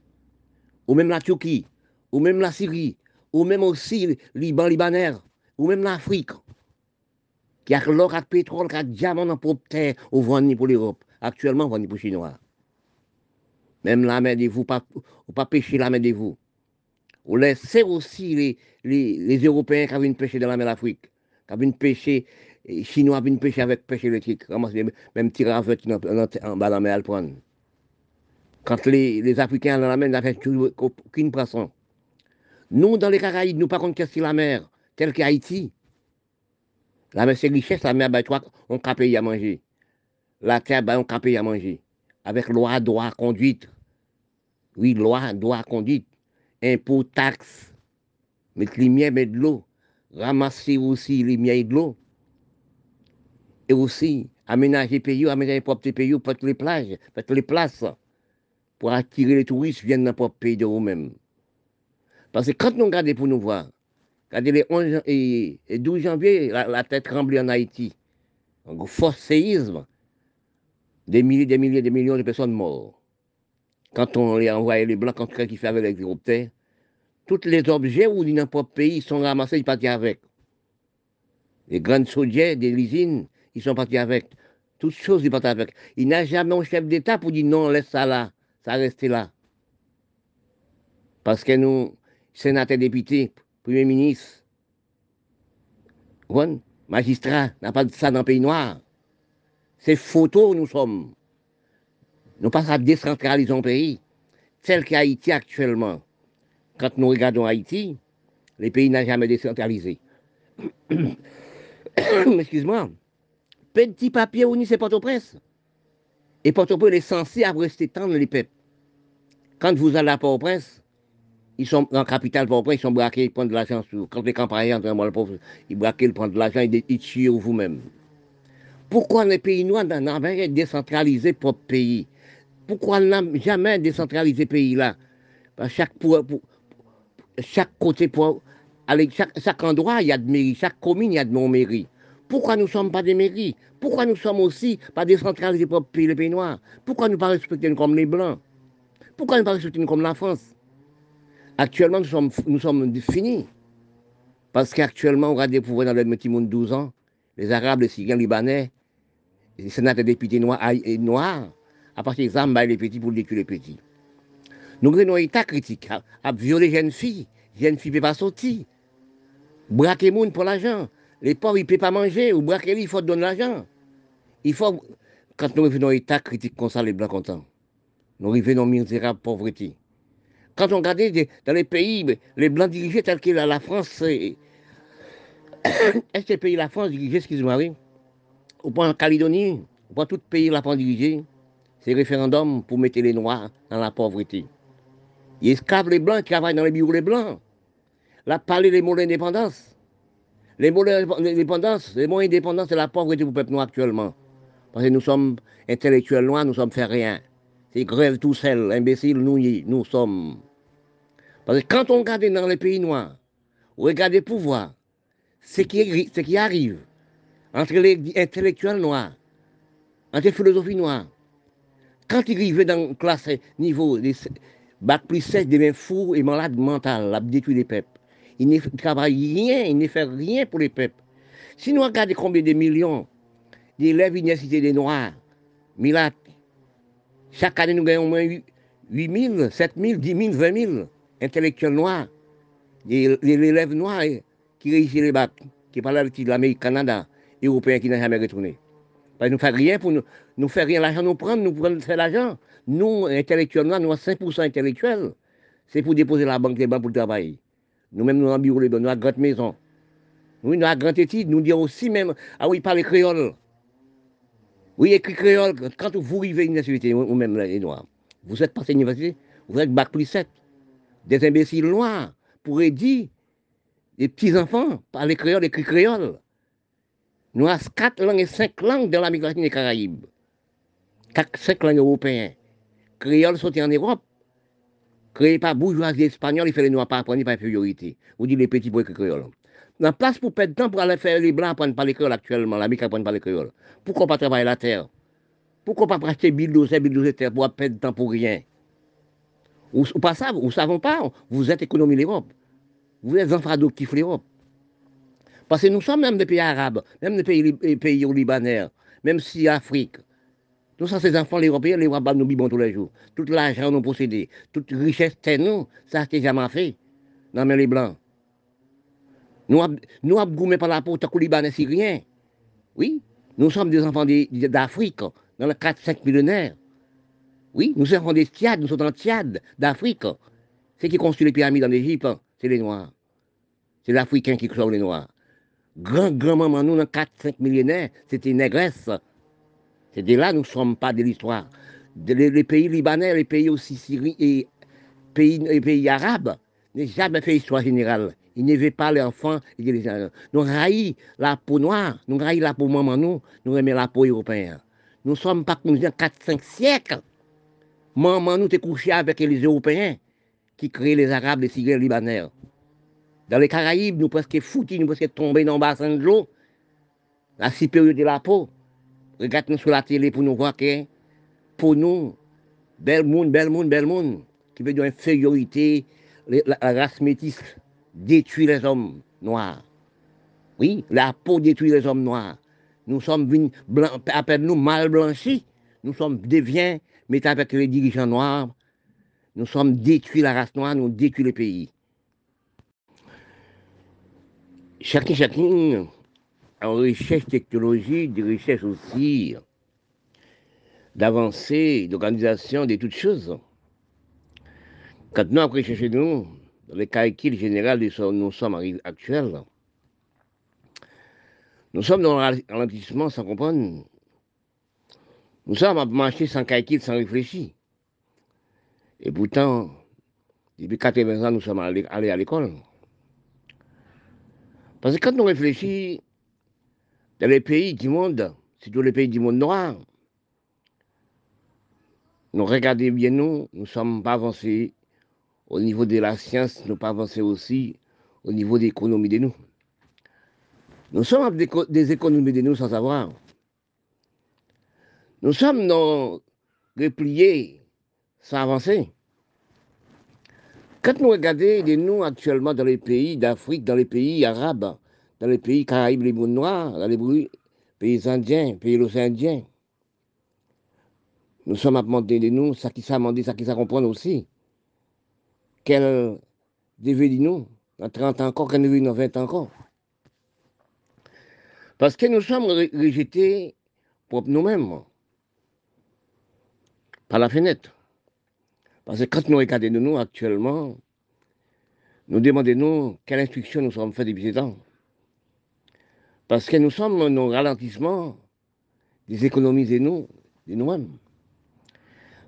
[SPEAKER 2] Ou même la Turquie, ou même la Syrie, ou même aussi le Liban libanais, ou même l'Afrique, qui a l'or, qui a le pétrole, qui a diamant dans propre terre, ou vendre pour l'Europe. Actuellement, on vend pour les Chinois. Même la main de vous, pas, ou pas pêcher la main de vous. Ou laissez aussi les, les, les Européens qui viennent pêcher dans la mer d'Afrique, qui viennent pêcher les Chinois viennent pêcher avec pêche électrique, même tirer avec en bas de la mer à le prendre. Quand les, les Africains dans la mer n'avaient aucune poisson. Nous, dans les Caraïbes, nous, par contre, qu'est-ce que la mer, telle qu'Haïti, la mer, c'est richesse, la mer, ben, toi, on payer à manger. La terre, ben, on payer à manger. Avec loi, droit, conduite. Oui, loi, droit, conduite. Impôts, taxes. Mettre les miens, mettre de l'eau. Ramasser aussi les miens et de l'eau et aussi aménager pays, aménager propre pays, pour les plages, pour les places, pour attirer les touristes qui viennent dans propre pays de eux-mêmes. Parce que quand nous regardons pour nous voir, regardez les 11 et, 12 janvier, la, tête tremblée en Haïti, un fort séisme, des milliers, des milliers, des millions de personnes mortes. Quand on les envoyé les blancs, quand qui fait avec l'hélicoptère, tous les objets où n'importe pays sont ramassés, ils partent avec. Les grandes chaudières des usines, ils sont partis avec. Toutes choses, ils partent avec. Il n'a jamais un chef d'État pour dire non, laisse ça là, ça reste là. Parce que nous, sénateurs, députés, premier ministre, magistrat, n'a pas de ça dans le pays noir. C'est photo, nous sommes. Nous pas à décentraliser un pays, tel qu'Haïti actuellement. Quand nous regardons Haïti, les pays n'ont jamais décentralisé. Excuse-moi petit papier ni c'est Port-au-Prince. Et Port-au-Prince est censé rester tendre les peuples. Quand vous allez à Port-au-Prince, ils sont la capitale Port-au-Prince, ils sont braqués, ils prennent de l'argent. Quand les campagnes entrent dans le pauvre, ils braquent, ils prennent de l'argent, ils, tuent vous-même. Pourquoi les pays noirs n'ont jamais décentralisé propre pays? Pourquoi n'ont jamais décentralisé le pays là? Chaque, chaque côté, pour, chaque, endroit, il y a de mairie, chaque commune, il y a de non-mairie. Pourquoi nous ne sommes pas des mairies? Pourquoi nous sommes aussi pas décentralisés pour les pays noirs Pourquoi nous ne pas comme les Blancs? Pourquoi nous ne pas respecter comme la France? Actuellement, nous sommes, nous sommes finis. Parce qu'actuellement, on a des pouvoirs dans le petit monde 12 ans. Les Arabes, les Syriens, les Libanais, les sénateurs députés noirs, noirs à partir des armes, les petits pour détruire les petits. Nous avons un état critique à, violer les jeunes filles. Les jeunes filles ne peuvent pas sortir. Braquer les gens pour l'argent. Les pauvres, ne peuvent pas manger. Ou braquer, il faut donner l'argent. Il faut, quand nous arrivons dans l'état critique comme ça, les blancs contents, nous arrivons dans misérable pauvreté. Quand on regarde dans les pays, les blancs dirigés tels que la, France, est-ce que les pays la France dirigés, excusez-moi, oui, ou pas en Calédonie, ou pas tout pays la France dirigé, c'est référendum pour mettre les Noirs dans la pauvreté. Ils esclavent les Blancs, qui travaillent dans les bureaux les Blancs. Là, parler des mots d'indépendance. Les mots d'indépendance, les mots d'indépendance, c'est la pauvreté pour le peuple noir actuellement. Parce que nous sommes intellectuels noirs, nous sommes fait rien. C'est grève tout seul, imbécile, nous, nous sommes. Parce que quand on regarde dans les pays noirs, on regarde les pouvoirs, ce qui, ce qui arrive entre les intellectuels noirs, entre les philosophies noires, quand ils arrivent dans la classe niveau des bac plus 7, des fous et malades mentales, la détruire les peuples. Il ne travaille rien, il ne fait rien pour les peuples. Si nous regardons combien de millions d'élèves à l'université des Noirs, Milat, chaque année nous gagnons au moins 8 000, 7 000, 10 000, 20 000 intellectuels noirs, des élèves noirs qui réussissent les bacs, qui parlent de l'Amérique, Canada, Européens qui n'ont jamais retourné. Parce nous fait rien pour nous, nous faire rien l'argent, nous prendre, nous faire l'argent. Nous, intellectuellement, nous sommes 5% intellectuels. C'est pour déposer la banque des banques pour le travail. Nous-mêmes, nous avons bureau, nous avons grande maison. Oui, nous avons grande étude. Nous disons aussi même, ah oui, parler créole. Oui, écrit créole. Quand vous arrivez à l'université, ou même les Noirs, vous êtes passé à l'université, vous êtes bac plus 7. Des imbéciles noirs pourraient dire, des petits-enfants parler créole, écrit créole. Nous avons quatre langues et cinq langues dans l'Amérique latine et Caraïbes. Quatre, cinq langues européennes. Créole sorti en Europe. Créé par bourgeoisie espagnole, il fait les noirs pas apprendre par infériorité. Vous dites les petits pour écrire créole. Dans la place pour perdre temps pour aller faire les blancs apprendre parler créole actuellement, l'Amérique apprendre parler créole. Pourquoi pas travailler la terre? Pourquoi pas acheter bulldozer, bulldozer terre pour perdre temps pour rien? Ou, pas ça, vous ne savez pas, vous êtes économie l'Europe. Vous êtes enfants adoptifs l'Europe. Parce que nous sommes même des pays arabes, même des pays, pays libanais, même si Afrique. Nous sommes ces enfants, les Européens, les Wabas nous bibons tous les jours. Tout l'argent nous possédé, toute richesse, c'est nous. Ça, c'est jamais fait. Non, mais les Blancs. Nous avons par la peau, tant que Libanais, rien. Oui, nous sommes des enfants d'Afrique, dans le 4-5 millénaires. Oui, nous sommes des Tchad, nous sommes dans Tchad d'Afrique. C'est qui construit les pyramides en Égypte, c'est les Noirs. C'est l'Africain qui sauve les Noirs grand-grand-maman, nous, dans 4-5 millénaires, c'était négresse. C'était là, nous ne sommes pas de l'histoire. Les, pays libanais, les pays aussi syriens et pays, les pays arabes n'ont jamais fait histoire générale. Ils n'avaient pas les enfants. Nous raillons la peau noire, nous raillons la peau maman, nous, nous aimons la peau européenne. Nous ne sommes pas comme 4-5 siècles. Maman, nous, t'es couché avec les Européens qui créent les Arabes, les Syriens, les Libanais. Dans les Caraïbes, nous presque foutus, nous presque tombés dans le bassin de l'eau. La supériorité de la peau. Regarde-nous sur la télé pour nous voir que, pour nous, bel monde, bel monde, bel monde, qui veut dire infériorité, la, race métisse détruit les hommes noirs. Oui, la peau détruit les hommes noirs. Nous sommes appelle-nous mal blanchis. Nous sommes deviens, mais avec les dirigeants noirs, nous sommes détruits la race noire, nous détruisons le pays. Chacun, chacun, en recherche technologique, de recherche aussi d'avancée, d'organisation de toutes choses. Quand nous, après chercher nous, dans les calculs généraux de nous sommes actuels, nous sommes dans le ralentissement sans comprendre. Nous sommes à marcher sans calcul, sans réfléchir. Et pourtant, depuis 80 ans, nous sommes allés à l'école. Parce que quand on réfléchit dans les pays du monde, surtout les pays du monde noir, nous regardons bien nous, nous ne sommes pas avancés au niveau de la science, nous pas avancés aussi au niveau de l'économie de nous. Nous sommes des, économies de nous sans savoir. Nous sommes repliés sans avancer. Quand nous regardons de nous actuellement dans les pays d'Afrique, dans les pays arabes, dans les pays caraïbes, les mondes noirs, dans les pays indiens, pays océaniens, nous sommes à demander de nous, ça qui ça demandé, ça qui ça comprendre aussi. Quel devait de nous, dans 30 ans encore, quel devait dans 20 ans encore. Parce que nous sommes rejetés pour nous-mêmes, par la fenêtre. Parce que quand nous regardons nous actuellement, nous demandons quelle instruction nous sommes faits depuis ces temps. Parce que nous sommes nos ralentissements des économies de nous, de nous-mêmes.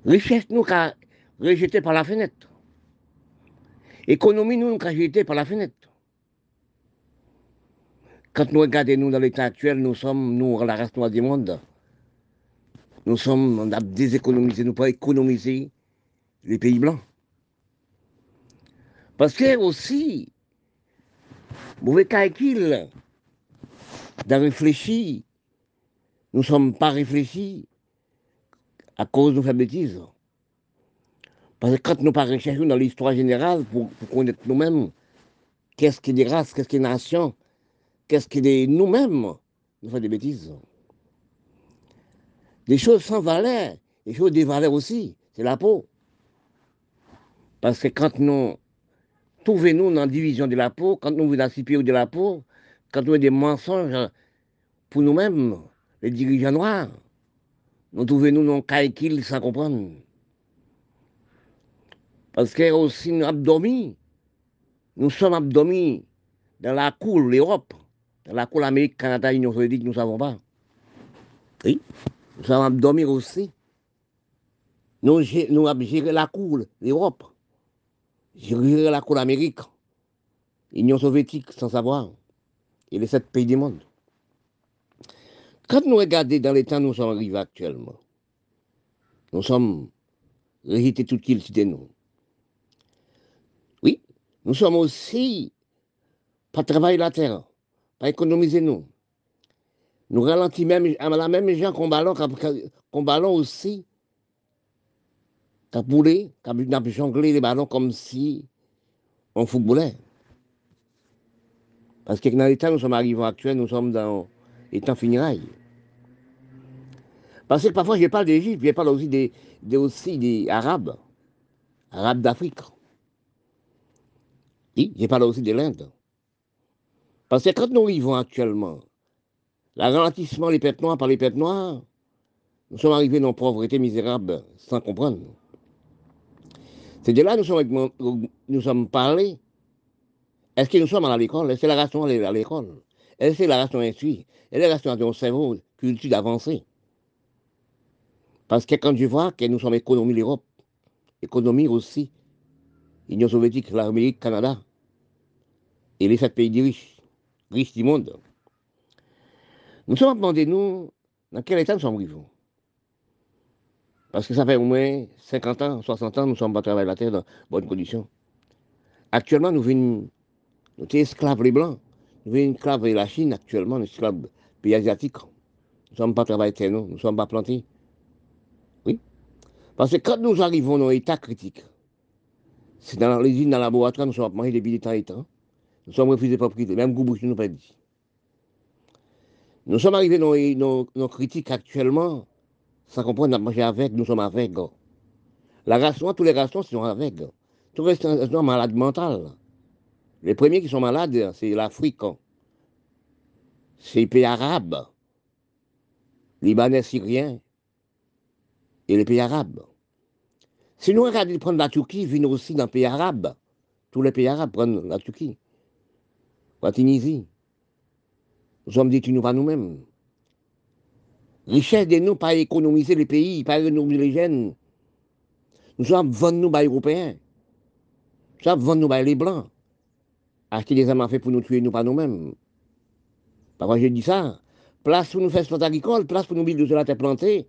[SPEAKER 2] Richesse nous qu'a rejeté par la fenêtre. Économie nous qu'a rejeté par la fenêtre. Quand nous regardons nous dans l'état actuel, nous sommes, nous, la race noire du monde. Nous sommes, on a déséconomisé, nous pas économiser les pays blancs. Parce que aussi, mauvais calcul, de réfléchir, nous ne sommes pas réfléchis à cause de nos bêtises. Parce que quand nous pas recherchons dans l'histoire générale pour, connaître nous-mêmes, qu'est-ce qui est des races, qu'est-ce qui est des nations, qu'est-ce qui est nous-mêmes, nous faisons des bêtises. Des choses sans valeur, des choses de valeur aussi, c'est la peau. Parce que quand nous trouvons-nous dans la division de la peau, quand nous voulons la de la peau, quand nous avons des mensonges pour nous-mêmes, les dirigeants noirs. Nous trouvons nous dans calcul sans comprendre. Parce que aussi nous abdomis, nous sommes abdomis dans la cour l'Europe, dans la cour l'Amérique, Canada, Union soviétique, nous ne savons pas. Oui, nous sommes abdomis aussi. Nous, nous la cour l'Europe, géré la cour l'Amérique, Union soviétique, sans savoir, et les sept pays du monde. Quand nous regardons dans les temps où nous sommes arrivés actuellement, nous sommes régités tout qu'il cité nous. Oui, nous sommes aussi pas travailler la terre, pas économiser nous. Nous ralentissons même à la même gens qu'on ballon, qu'on ballon aussi, qu'à pouler, qu'à jongler les ballons comme si on footballait. Parce que dans l'état nous sommes arrivés actuels, nous sommes dans les temps finirailles. Parce que parfois, je parle d'Égypte, je parle aussi des, aussi des Arabes, Arabes d'Afrique. Oui, je parle aussi de l'Inde. Parce que quand nous vivons actuellement, le ralentissement des pètes noires par les pètes noires, nous sommes arrivés dans la pauvreté misérable sans comprendre. C'est de là nous sommes, nous sommes parlés. Est-ce que nous sommes à l'école? Est-ce que la ration est à l'école? Est-ce que la ration instruit Est-ce que la ration a un cerveau, culture avancée Parce que quand je vois que nous sommes économie l'Europe, économie aussi, l'Union soviétique, l'Amérique, le Canada, et les sept pays riches, riches du monde, nous sommes demandés, nous, dans quel état nous sommes arrivés Parce que ça fait au moins 50 ans, 60 ans, nous sommes pas travailler la terre dans bonnes conditions. Actuellement, nous venons nous sommes esclaves les blancs. Nous sommes esclaves la Chine actuellement, nous esclaves pays asiatiques. Nous ne sommes pas travaillés, nous ne sommes pas plantés. Oui. Parce que quand nous arrivons dans un état critique, c'est dans les usines, dans le laboratoire, nous sommes depuis des temps et temps. Nous sommes refusés propriété, même Goubouche nous pas dit. Nous sommes arrivés dans nos, critiques actuellement, sans comprendre, nous manger avec, nous sommes avec. La ration, tous les rations sont avec. Tous les sont malades mentales. Les premiers qui sont malades, c'est l'Afrique. C'est les pays arabes, Libanais, Syriens et les pays arabes. Si nous regardons prendre la Turquie, viennent aussi dans les pays arabes. Tous les pays arabes prennent la Turquie. La Tunisie. Nous sommes détenus par nous-mêmes. Richesse de nous, pas économiser les pays, pas économiser les jeunes. Nous sommes vendus par les Européens. Nous sommes vendus par les Blancs acheter des armes à feu pour nous tuer, nous pas nous-mêmes. Parfois, je dis ça? Place pour nous faire sport agricole, place pour nous builder sur la terre plantée.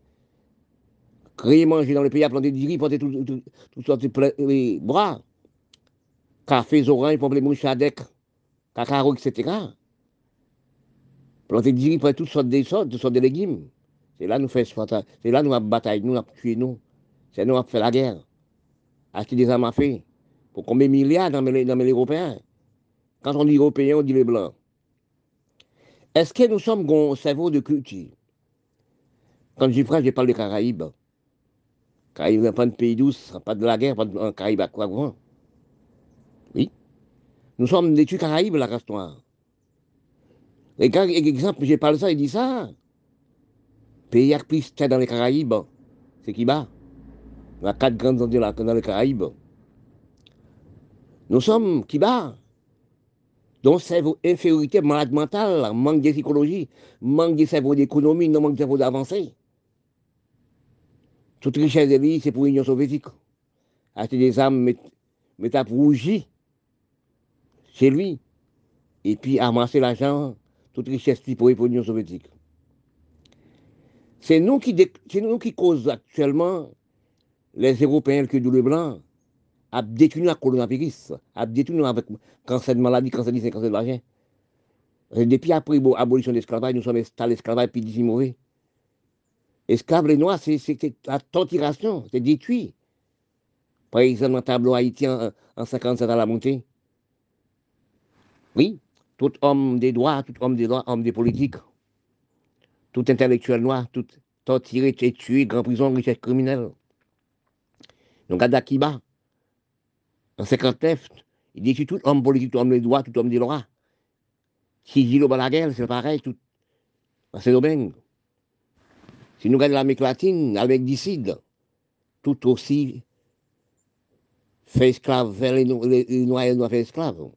[SPEAKER 2] Créer manger dans le pays à planter du riz, planter toutes sortes de bras. Café, oranges, pommes, chadec, cacao, etc. Planter du riz, planter toutes sortes de sortes, toutes sortes de légumes. C'est là nous faisons c'est là nous avons bataille, nous avons tué nous. C'est nous avons fait la guerre. Acheter des armes à feu. Pour combien de milliards dans les, dans les Européens? Quand on dit européen, on dit les blancs. Est-ce que nous sommes un cerveau de culture? Quand je prends, je parle des Caraïbes. Caraïbes, pas de pays douce, pas de la guerre, pas de Caraïbes à quoi grand. Oui. Nous sommes des Caraïbes, la race noire. Et quand, exemple, j'ai parlé ça, il dit ça. Pays plus dans les Caraïbes, c'est qui bat? Y a quatre grandes îles dans les Caraïbes. Nous sommes qui bat? Donc, cerveau infériorité, malade mentale, manque de psychologie, manque de cerveau d'économie, non manque de cerveau d'avancée. Toute richesse de vie, c'est pour l'Union soviétique. Acheter des armes, mettre à rougi chez lui. Et puis amasser l'argent, toute richesse pour l'Union soviétique. C'est nous qui, nous causons actuellement les Européens, le cul blanc, a détruit la coronavirus, a détruit avec cancer de maladie, cancer de l'argent. Depuis après l'abolition de l'esclavage, nous sommes installés l'esclavage puis mauvais. Esclaves, les noirs, c'est la torturation, c'est détruit. Par exemple, dans le tableau haïtien en 57 à la montée. Oui, tout homme des droits, tout homme des droits, homme des politiques, tout intellectuel noir, tout torturé, tué, grand prison, richesse criminelle. Donc, à Dakiba, en 59, il dit tout homme politique, tout homme des droits, tout homme des lois. Si dit le guerre, c'est pareil, tout. C'est domaine. Si nous regardons l'Amérique latine, avec décide, tout aussi fait esclave, les, les, les noirs et les noirs fait esclaves.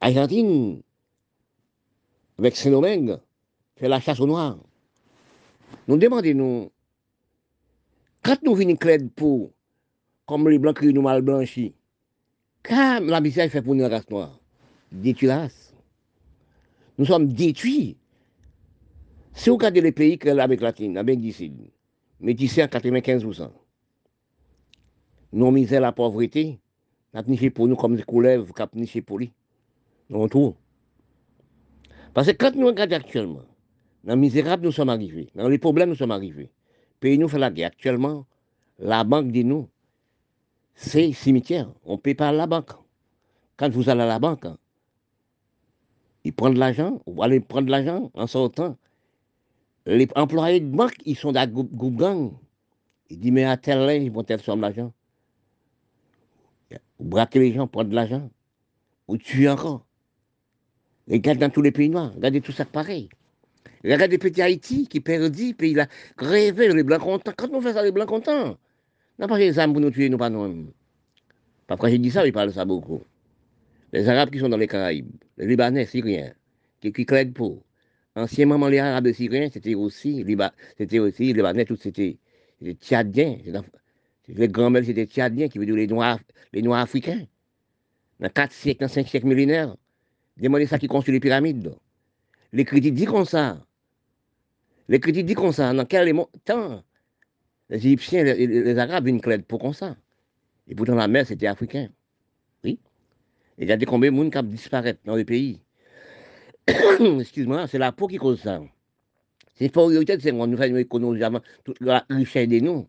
[SPEAKER 2] Argentine, avec Saint-Domingue, fait la chasse aux noirs. Nous demandons, nous, quand nous venons clair pour, comme les blancs qui nous mal blanchis, quand la misère fait pour nous la race noire, détruit la race? Nous sommes détruits. Si vous regardez les pays que l'Amérique latine, l'Amérique du Sud, métissés à 95%, nous misère la pauvreté, niché pour nous comme des couleuvres, niché pour lui. Nous tout. Parce que quand nous regardons actuellement, dans le misérable, nous sommes arrivés, dans les problèmes, nous sommes arrivés. Pays nous fait la guerre. Actuellement, la banque dit nous, c'est cimetière. On ne paie pas la banque. Quand vous allez à la banque, ils prennent de l'argent, vous allez prendre de l'argent en sortant. Les employés de banque, ils sont dans le groupe gang. Ils disent, mais à tel là, ils vont telle somme d'argent. Vous braquez les gens, prendre de l'argent. Vous tuez encore. Regardez dans tous les pays noirs, regardez tout ça pareil. Regardez petit Haïti qui perdit, puis il a rêvé, les blancs contents. Quand on fait ça, les blancs contents, n'a pas les armes pour nous tuer, nous pas nous. Parfois j'ai dit ça, ils parlent ça beaucoup. Les Arabes qui sont dans les Caraïbes, les Libanais, Syriens, qui, qui clèdent pour. Anciennement, les Arabes et Syriens, c'était aussi, c'était aussi, Libanais, tout c'était Tchadiens. Les grands-mères, c'était Tchadiens, qui veut dire les Noirs, les Noirs africains. Dans 4 siècles, dans 5 siècles millénaires, demandez ça qui construit les pyramides. Les critiques disent comme ça. Les critiques disent comme ça. Dans quel temps les Égyptiens, les, les Arabes, une clé pour comme ça. Et pourtant, la mer, c'était africain. Oui. Et il y a des combien de monde qui disparaissent dans le pays? Excuse-moi, c'est la peau qui cause ça. C'est pas priorité, c'est qu'on nous fait une économie toute la richesse de nous.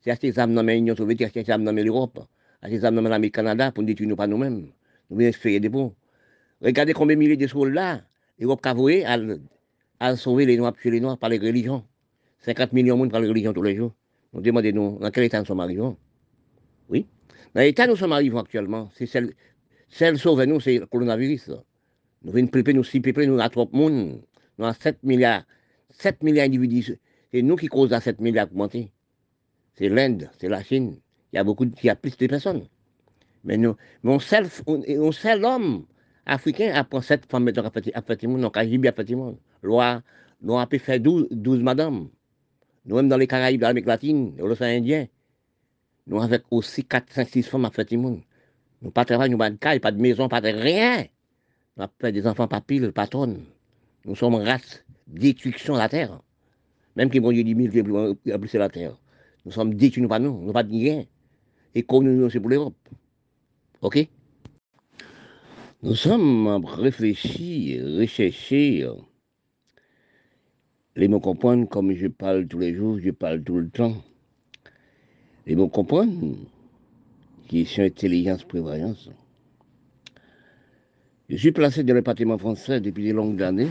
[SPEAKER 2] C'est à ces âmes dans l'Union soviétique, à ces âmes dans l'Europe, à ces âmes dans l'Amérique Canada pour nous détruire nous pas nous-mêmes. Nous venons espérer des bons. Regardez combien de milliers de soldats l'Europe a voué à, à sauver les Noirs, tuer les Noirs par les religions. 50 millions de monde par les religions tous les jours. Nous demandons dans quel état nous sommes arrivés. Oui. Dans l'état nous sommes arrivés actuellement, c'est celle, celle sauve nous, c'est le coronavirus. Nous venons préparer, nous si préparer, nous avons trop de monde. Nous avons 7 milliards, 7 milliards d'individus. C'est nous qui causons à 7 milliards augmenter. C'est l'Inde, c'est la Chine. Il y a beaucoup, il y a plus de personnes. Mais nous, mais on sait, on, on africain après sept femmes à petit monde, donc à. Loi, nous avons fait 12, 12 madames. Nous même dans les Caraïbes, dans l'Amérique latine, l'océan Indien, nous avons aussi 4, 5, 6 femmes à petit monde. Nous pas travail, nous pas de caille, pas de maison, pas de rien. Nous avons fait des enfants pas pile. Nous sommes race détruction de la terre. Même qui vont dire 10 000 qui ont la terre. Nous sommes détruits, nous pas nous, nous pas de rien. Et comme nous, c'est pour l'Europe. OK? Nous sommes réfléchis, recherchés. Les mots comprendre comme je parle tous les jours, je parle tout le temps. Les mots comprendre, qui sont intelligence, prévoyance. Je suis placé dans le bâtiment français depuis de longues années.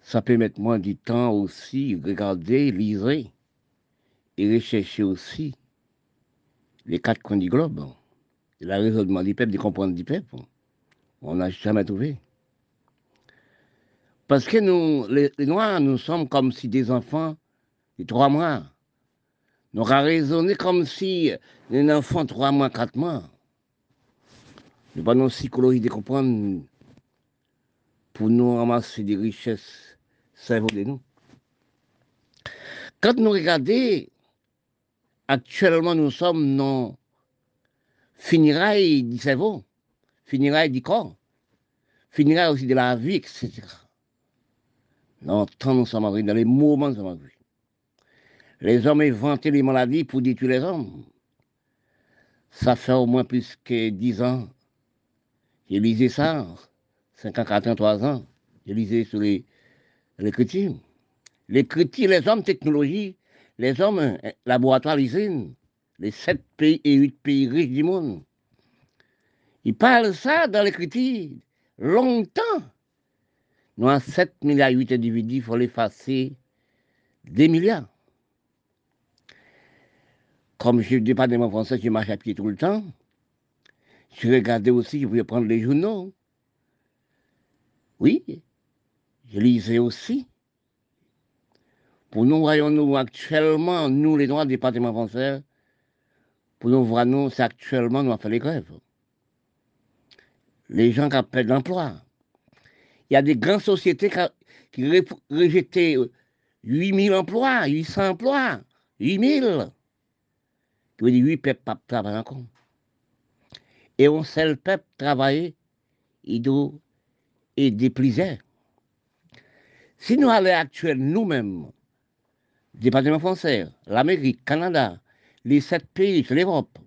[SPEAKER 2] Ça permet moi du temps aussi, regarder, lire et rechercher aussi les quatre coins du globe le raisonnement du peuple, de comprendre du peuple, on n'a jamais trouvé. Parce que nous, les, Noirs, nous sommes comme si des enfants de trois mois. Nous avons raisonné comme si un enfant trois mois, quatre mois. Nous pas nos psychologie de comprendre pour nous ramasser des richesses cerveau de nous. Quand nous regardons, actuellement nous sommes dans finira du cerveau, finira du corps, finira aussi de la vie, etc. Dans le nous sommes arrivés, dans les moments, nous sommes arrivés. Les hommes inventaient les maladies pour détruire les hommes. Ça fait au moins plus que 10 ans. J'ai lisé ça, 53 ans. J'ai lisé sur les, Les critiques, les hommes technologie, les hommes euh, laboratoires, l'usine, les sept pays et huit pays riches du monde. Ils parlent ça dans l'écriture longtemps. Nous avons 7 milliards 8 individus, il faut l'effacer des milliards. Comme je ne pas de mon français, je marche à pied tout le temps. Je regardais aussi, je pouvais prendre les journaux. Oui, je lisais aussi Pour nous, voyons-nous actuellement, nous, les Noirs du département français, pour nous voir, nous, c'est actuellement, nous avons fait les grèves. Les gens qui perdu l'emploi. Il y a des grandes sociétés qui ont rejeté 8000 emplois, 800 emplois, 8000. Qui veut dire 8 peuples travaillent encore. Et on sait le peuple travailler, il doit aider plaisir. Si nous allons actuellement nous-mêmes, département français, l'Amérique, Canada, les sept pays, l'Europe,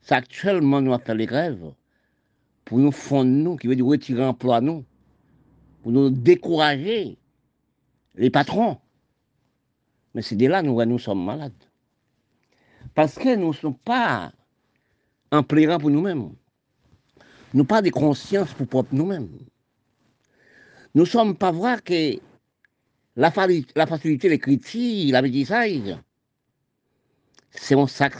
[SPEAKER 2] c'est actuellement nous faire les grèves pour nous fondre nous, qui veut dire retirer l'emploi nous, pour nous décourager les patrons. Mais c'est de là nous, nous sommes malades. Parce que nous ne sommes pas en plairant pour nous-mêmes. Nous pas de conscience pour propre nous-mêmes. Nous sommes pas voir que la, la facilité l'écriture, la métissage, c'est un sac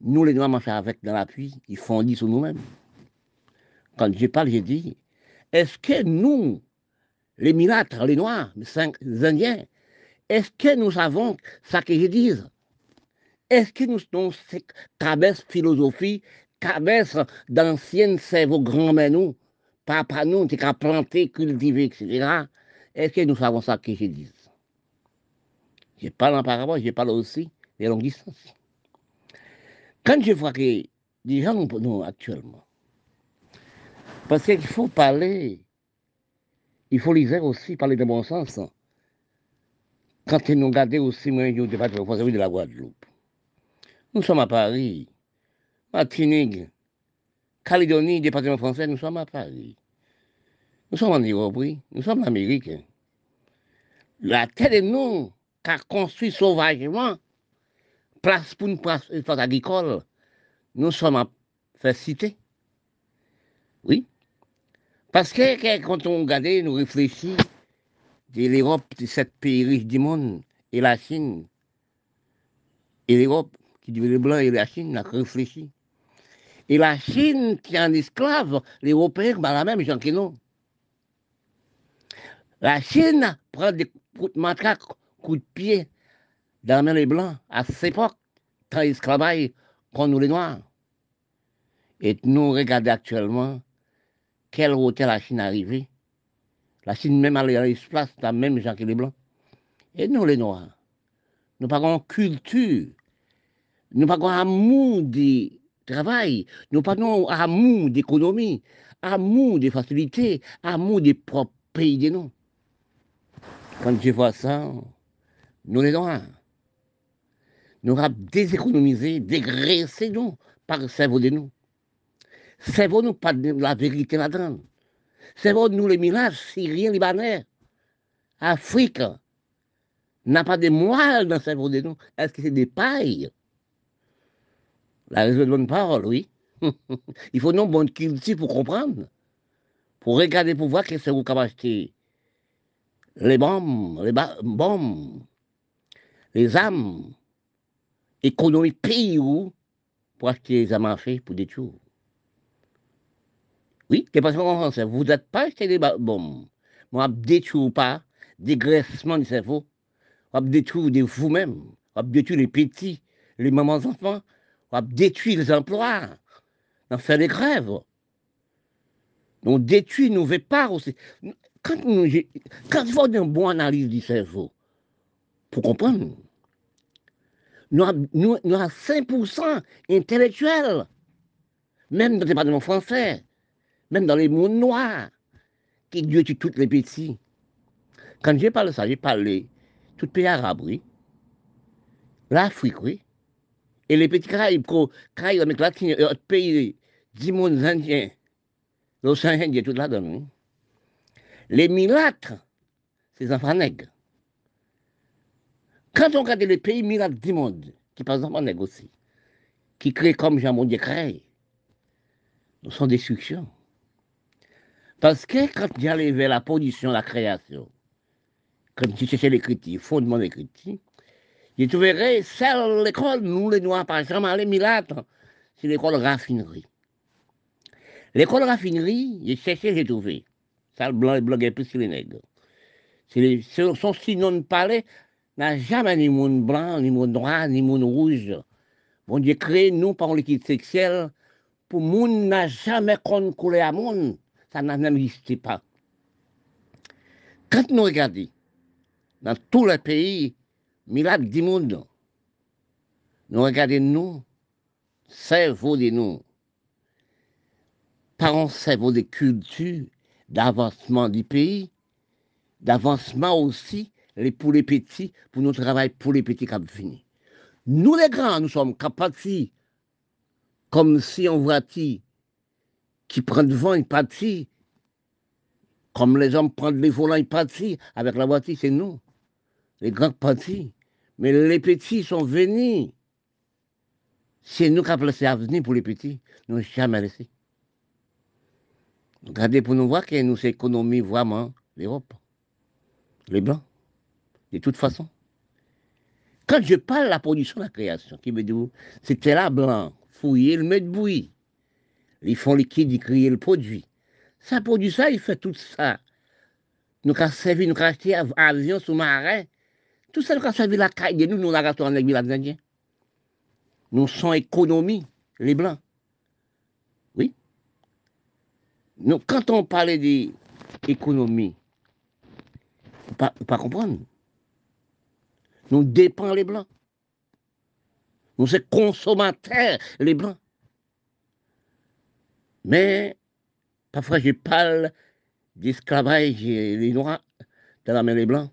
[SPEAKER 2] nous les noirs marchons avec dans l'appui, ils fondent sur nous-mêmes. Quand je parle, j'ai dit, est-ce que nous, les milâtres, les noirs, les indiens, est-ce que nous savons ce que je dis Est-ce que nous sommes cette cabesse philosophie, cabesse d'anciennes cerveaux grands-mères nous, papa nous, qui a planté, cultivé, etc. Est-ce que nous savons ça que je dis Je parle en parabole, je parle aussi des longues distances. Quand je vois que des gens nous actuellement, parce qu'il faut parler, il faut lire aussi, parler de bon sens. Quand nous regardons aussi, moi, je de la Guadeloupe. Nous sommes à Paris, Martinique, Calédonie, département français, nous sommes à Paris. Nous sommes en Europe. Nous sommes en Amérique. La terre de nous, qu'a construit sauvagement, place pour une place, agricole, nous sommes à faire citer. Oui. Parce que quand on regarde, nous réfléchit de l'Europe, de sept pays riches du monde, et la Chine, et l'Europe, qui dit les Blancs et la Chine, a réfléchi. Et la Chine, qui est un esclave, les Européens, bah, la même gens que nous. La Chine prend des coups de matraque, coups de pied dans les Blancs à cette époque, ils travaillent contre nous les Noirs. Et nous regardons actuellement quel hôtel la Chine arrivée. La Chine même à l'espace, la même que les Blancs. Et nous les Noirs, nous pas culture, nous pas amour du travail, nous pas amour d'économie, amour de facilité, amour des propres pays de nous. Quand je vois ça, nous les Noirs, nous avons déséconomisé, dégraissé nous par le cerveau de nous. Cerveau nous pas de la vérité là-dedans. Cerveau nous les millages syriens, libanais, Afrique, n'a pas de moelle dans le cerveau de nous. Est-ce que c'est des pailles? La raison de bonne parole, oui. Il faut non bonne culture pour comprendre, pour regarder, pour voir que c'est vous qui acheté les bombes, les bombes, les âmes, économie pays où pour acheter les âmes à pour des tours. Oui, c'est parce qu'en français, vous n'êtes pas acheté des bombes. Moi, détruire pas, dégraissement du cerveau, on détruire vous-même, on détruire les petits, les mamans enfants, on détruire les emplois, on fait des grèves. On détruit nos aussi. Quand, nous, quand faut une bonne analyse du cerveau, pour comprendre, nous avons, nous, nous 5% intellectuels, même dans le département français, même dans les mondes noirs, qui Dieu tue tous les petits. Quand j'ai parlé ça, j'ai parlé tout pays arabe, oui. L'Afrique, oui. Et les petits Caraïbes, Caraïbes, avec latins, euh, pays du monde indien, l'océan Indien, tout là-dedans, Les milâtres, c'est enfants nègres. Quand on regarde les pays miracles du monde, qui par exemple en aussi, qui créent comme Jean Mondier crée, nous sommes destructions. Parce que quand j'allais vers la position, la création, quand tu cherchais l'écriture, fondement d'écriture, je trouverais celle l'école, nous les noirs, par exemple, les milâtres, c'est l'école raffinerie. L'école raffinerie, j'ai cherché, j'ai trouvé. Ça, le blanc, le blanc plus les nègres. C'est son sinon de n'a jamais ni monde blanc, ni monde noir, ni monde rouge. Bon Dieu crée nous par l'équipe sexuelle pour monde n'a jamais connu à monde. Ça n'existe pas. Quand nous regardons dans tous les pays, milad du monde, nous regardons nous, cerveau de nous, par un cerveau de culture, d'avancement du pays, d'avancement aussi pour les petits, pour nous travailler pour les petits qui fini. Nous les grands, nous sommes capables, comme si on voiture qui prend devant une partie, comme les hommes prennent les volants, une partie, avec la voiture, c'est nous, les grands partis. Mais les petits sont venus. C'est nous qui avons laissé venir pour les petits. Nous n'avons jamais laissé. Regardez pour nous voir que nous économisons vraiment l'Europe, les Blancs, de toute façon. Quand je parle de la production de la création, qui veut dire, c'était là blanc, fouiller, le mettre bouillir. Ils font liquide, ils créent le produit. Ça produit ça, il fait tout ça. Nous avons servi, nous avons acheté avion sous-marin. Tout ça, nous avons servi la caille de nous, nous avons avec les indiens. Nous sommes économies, les blancs. Oui. Donc, quand on parlait d'économie, peut pas comprendre. Nous dépendons les blancs. Nous sommes consommateurs, les blancs. Mais parfois je parle d'esclavage les noirs dans la main des blancs.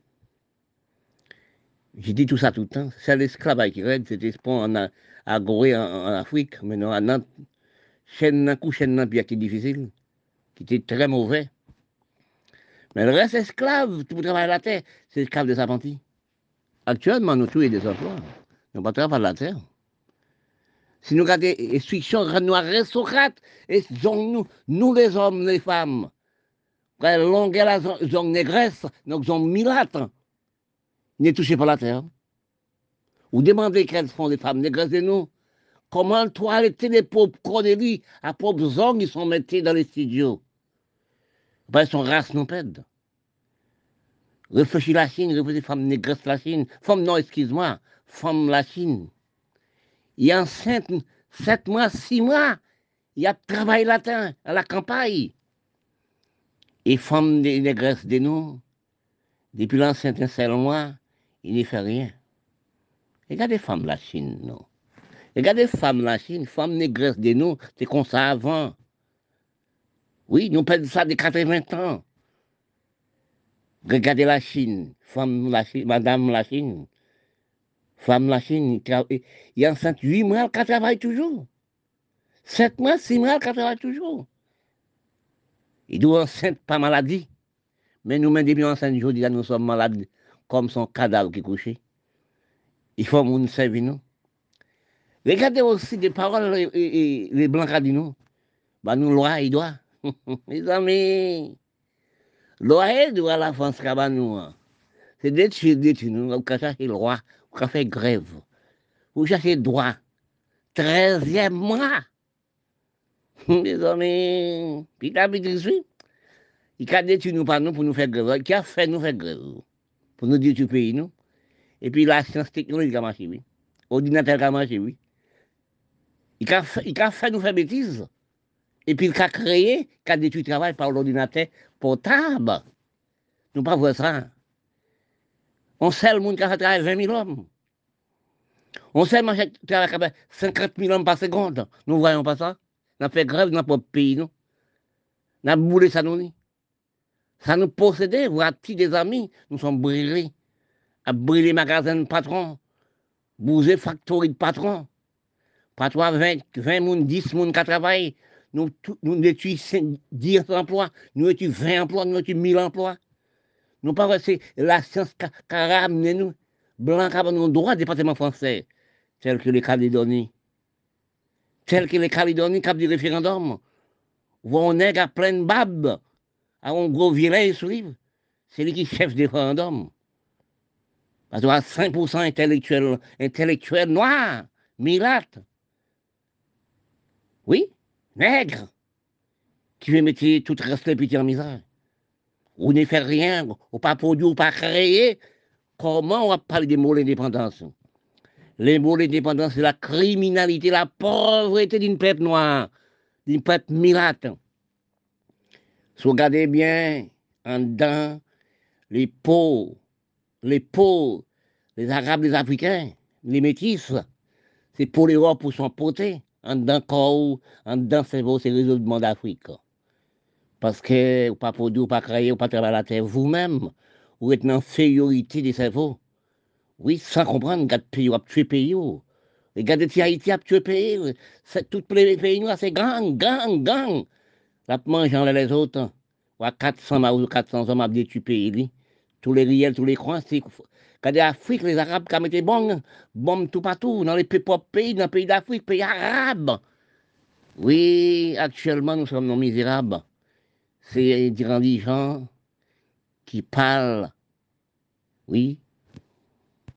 [SPEAKER 2] J'ai dit tout ça tout le temps. C'est l'esclavage qui règne, c'était en, à Gorée en, Afrique, mais non, à Nantes. Chaîne d'un coup, chaîne d'un qui était difficile, qui était très mauvais. Mais le reste esclave, tout le travail la terre, c'est esclave des apprentis. Actuellement, nous tuons des emplois. Nous ne pas la terre. Si nous regardons les instructions nous aristocrates, et nous, nous les hommes, les femmes, quand longue la zone négresse, donc zone milate, n'est touché par la terre. Vous demandez quelles sont les femmes négresses de nous. Comment toiletter les pauvres cordélies à pauvres hommes qui sont mettés dans les studios. Ben, son race non pède. Réfléchis la Chine, réfléchis femme négresse la Chine. Femme, non, excuse-moi, femme la Chine. Il est enceinte, sept mois, six mois. Il y a travail latin à la campagne. Et femme négresse de nous, depuis l'enceinte un seul mois, il ne fait rien. Regardez femmes la Chine, non. Regardez femmes la Chine, femmes négresse de nous, c'est comme ça avant. Oui, nous perdons ça de 80 ans. Regardez la Chine, femme la Chine, madame la Chine. Femme la Chine, il y a enceinte 8 mois, elle travaille toujours. 7 mois, 6 mois, elle travaille toujours. Il doit enceinte pas maladie. Mais nous-mêmes, depuis enceinte, aujourd'hui, nous sommes malades comme son cadavre qui est couché. Il faut nous servir nous. Regardez aussi des paroles, les, blancs qui dit nous. Bah, nous, loi, il doit. Mes amis, loi, il doit la France nous. C'est détruire, détruire nous. Vous cherchez le roi, vous faire grève. Vous cherchez droit. Treizième mois. Mes amis, puis il a il a détruit nous par nous pour nous faire grève. Qui a fait nous faire grève Pour nous détruire le pays, nous. Et puis la science technologique a marché, oui. Ordinateur a marché, oui. Il a, fait, il a fait nous faire bêtises. Et puis il a créé, il a détruit le travail par l'ordinateur portable. Nous pas voir ça. On sait le monde qui a fait travailler 20 000 hommes. On sait le qui a fait 50 000 hommes par seconde. Nous ne voyons pas ça. On fait grève dans notre pays, nous. On a boulé ça, nous. Ça nous possédait, vous avez des amis, nous sommes brûlés à brûler les magasins de patron, bouger factory de patron. Patron 20, 20 moun, 10 moun qui travaillent. Nous, nous détruisons 10 emplois, nous détruisons 20 emplois, nous détruisons 1000 emplois? Nous pas c'est la science qui a ramené nous. Blanc a nos droits département français, tel que les Calédonies. Tel que les Calédonies qui ont du référendum. Où on est à plein de babes, à un gros village sur C'est lui qui chef du référendum. Parce qu'on a 5% intellectuels, intellectuels noirs, milates. Oui, nègres, qui veut mettre tout reste de en misère. Ou ne fait rien, ou pas produit, ou pas créé. Comment on va parler des mots l'indépendance Les mots l'indépendance, c'est la criminalité, la pauvreté d'une peuple noire, d'une peuple mirate. Si vous regardez bien, en dedans, les pauvres, les pauvres, les Arabes, les Africains, les métis, c'est pour l'Europe pour poté, en dedans corps, en dedans cerveau, c'est le monde d'Afrique. Parce que vous pas produit, vous pas créé, vous pas travailler la terre vous-même, vous êtes dans des cerveaux. Oui, sans comprendre, regarde pays, vous tué pays. Regardez si Haïti a tué pays. Tous les pays c'est gang, gang, gang. La mangeant les autres. Ou à 400 ou 400 hommes tué pays. Tous les riels, tous les coins, c'est Regardez l'Afrique, les Arabes qui mettent bombes, bombes tout partout, dans les propres pays, dans les pays d'Afrique, pays arabes. Oui, actuellement, nous sommes non misérables. C'est des gens qui parlent, oui,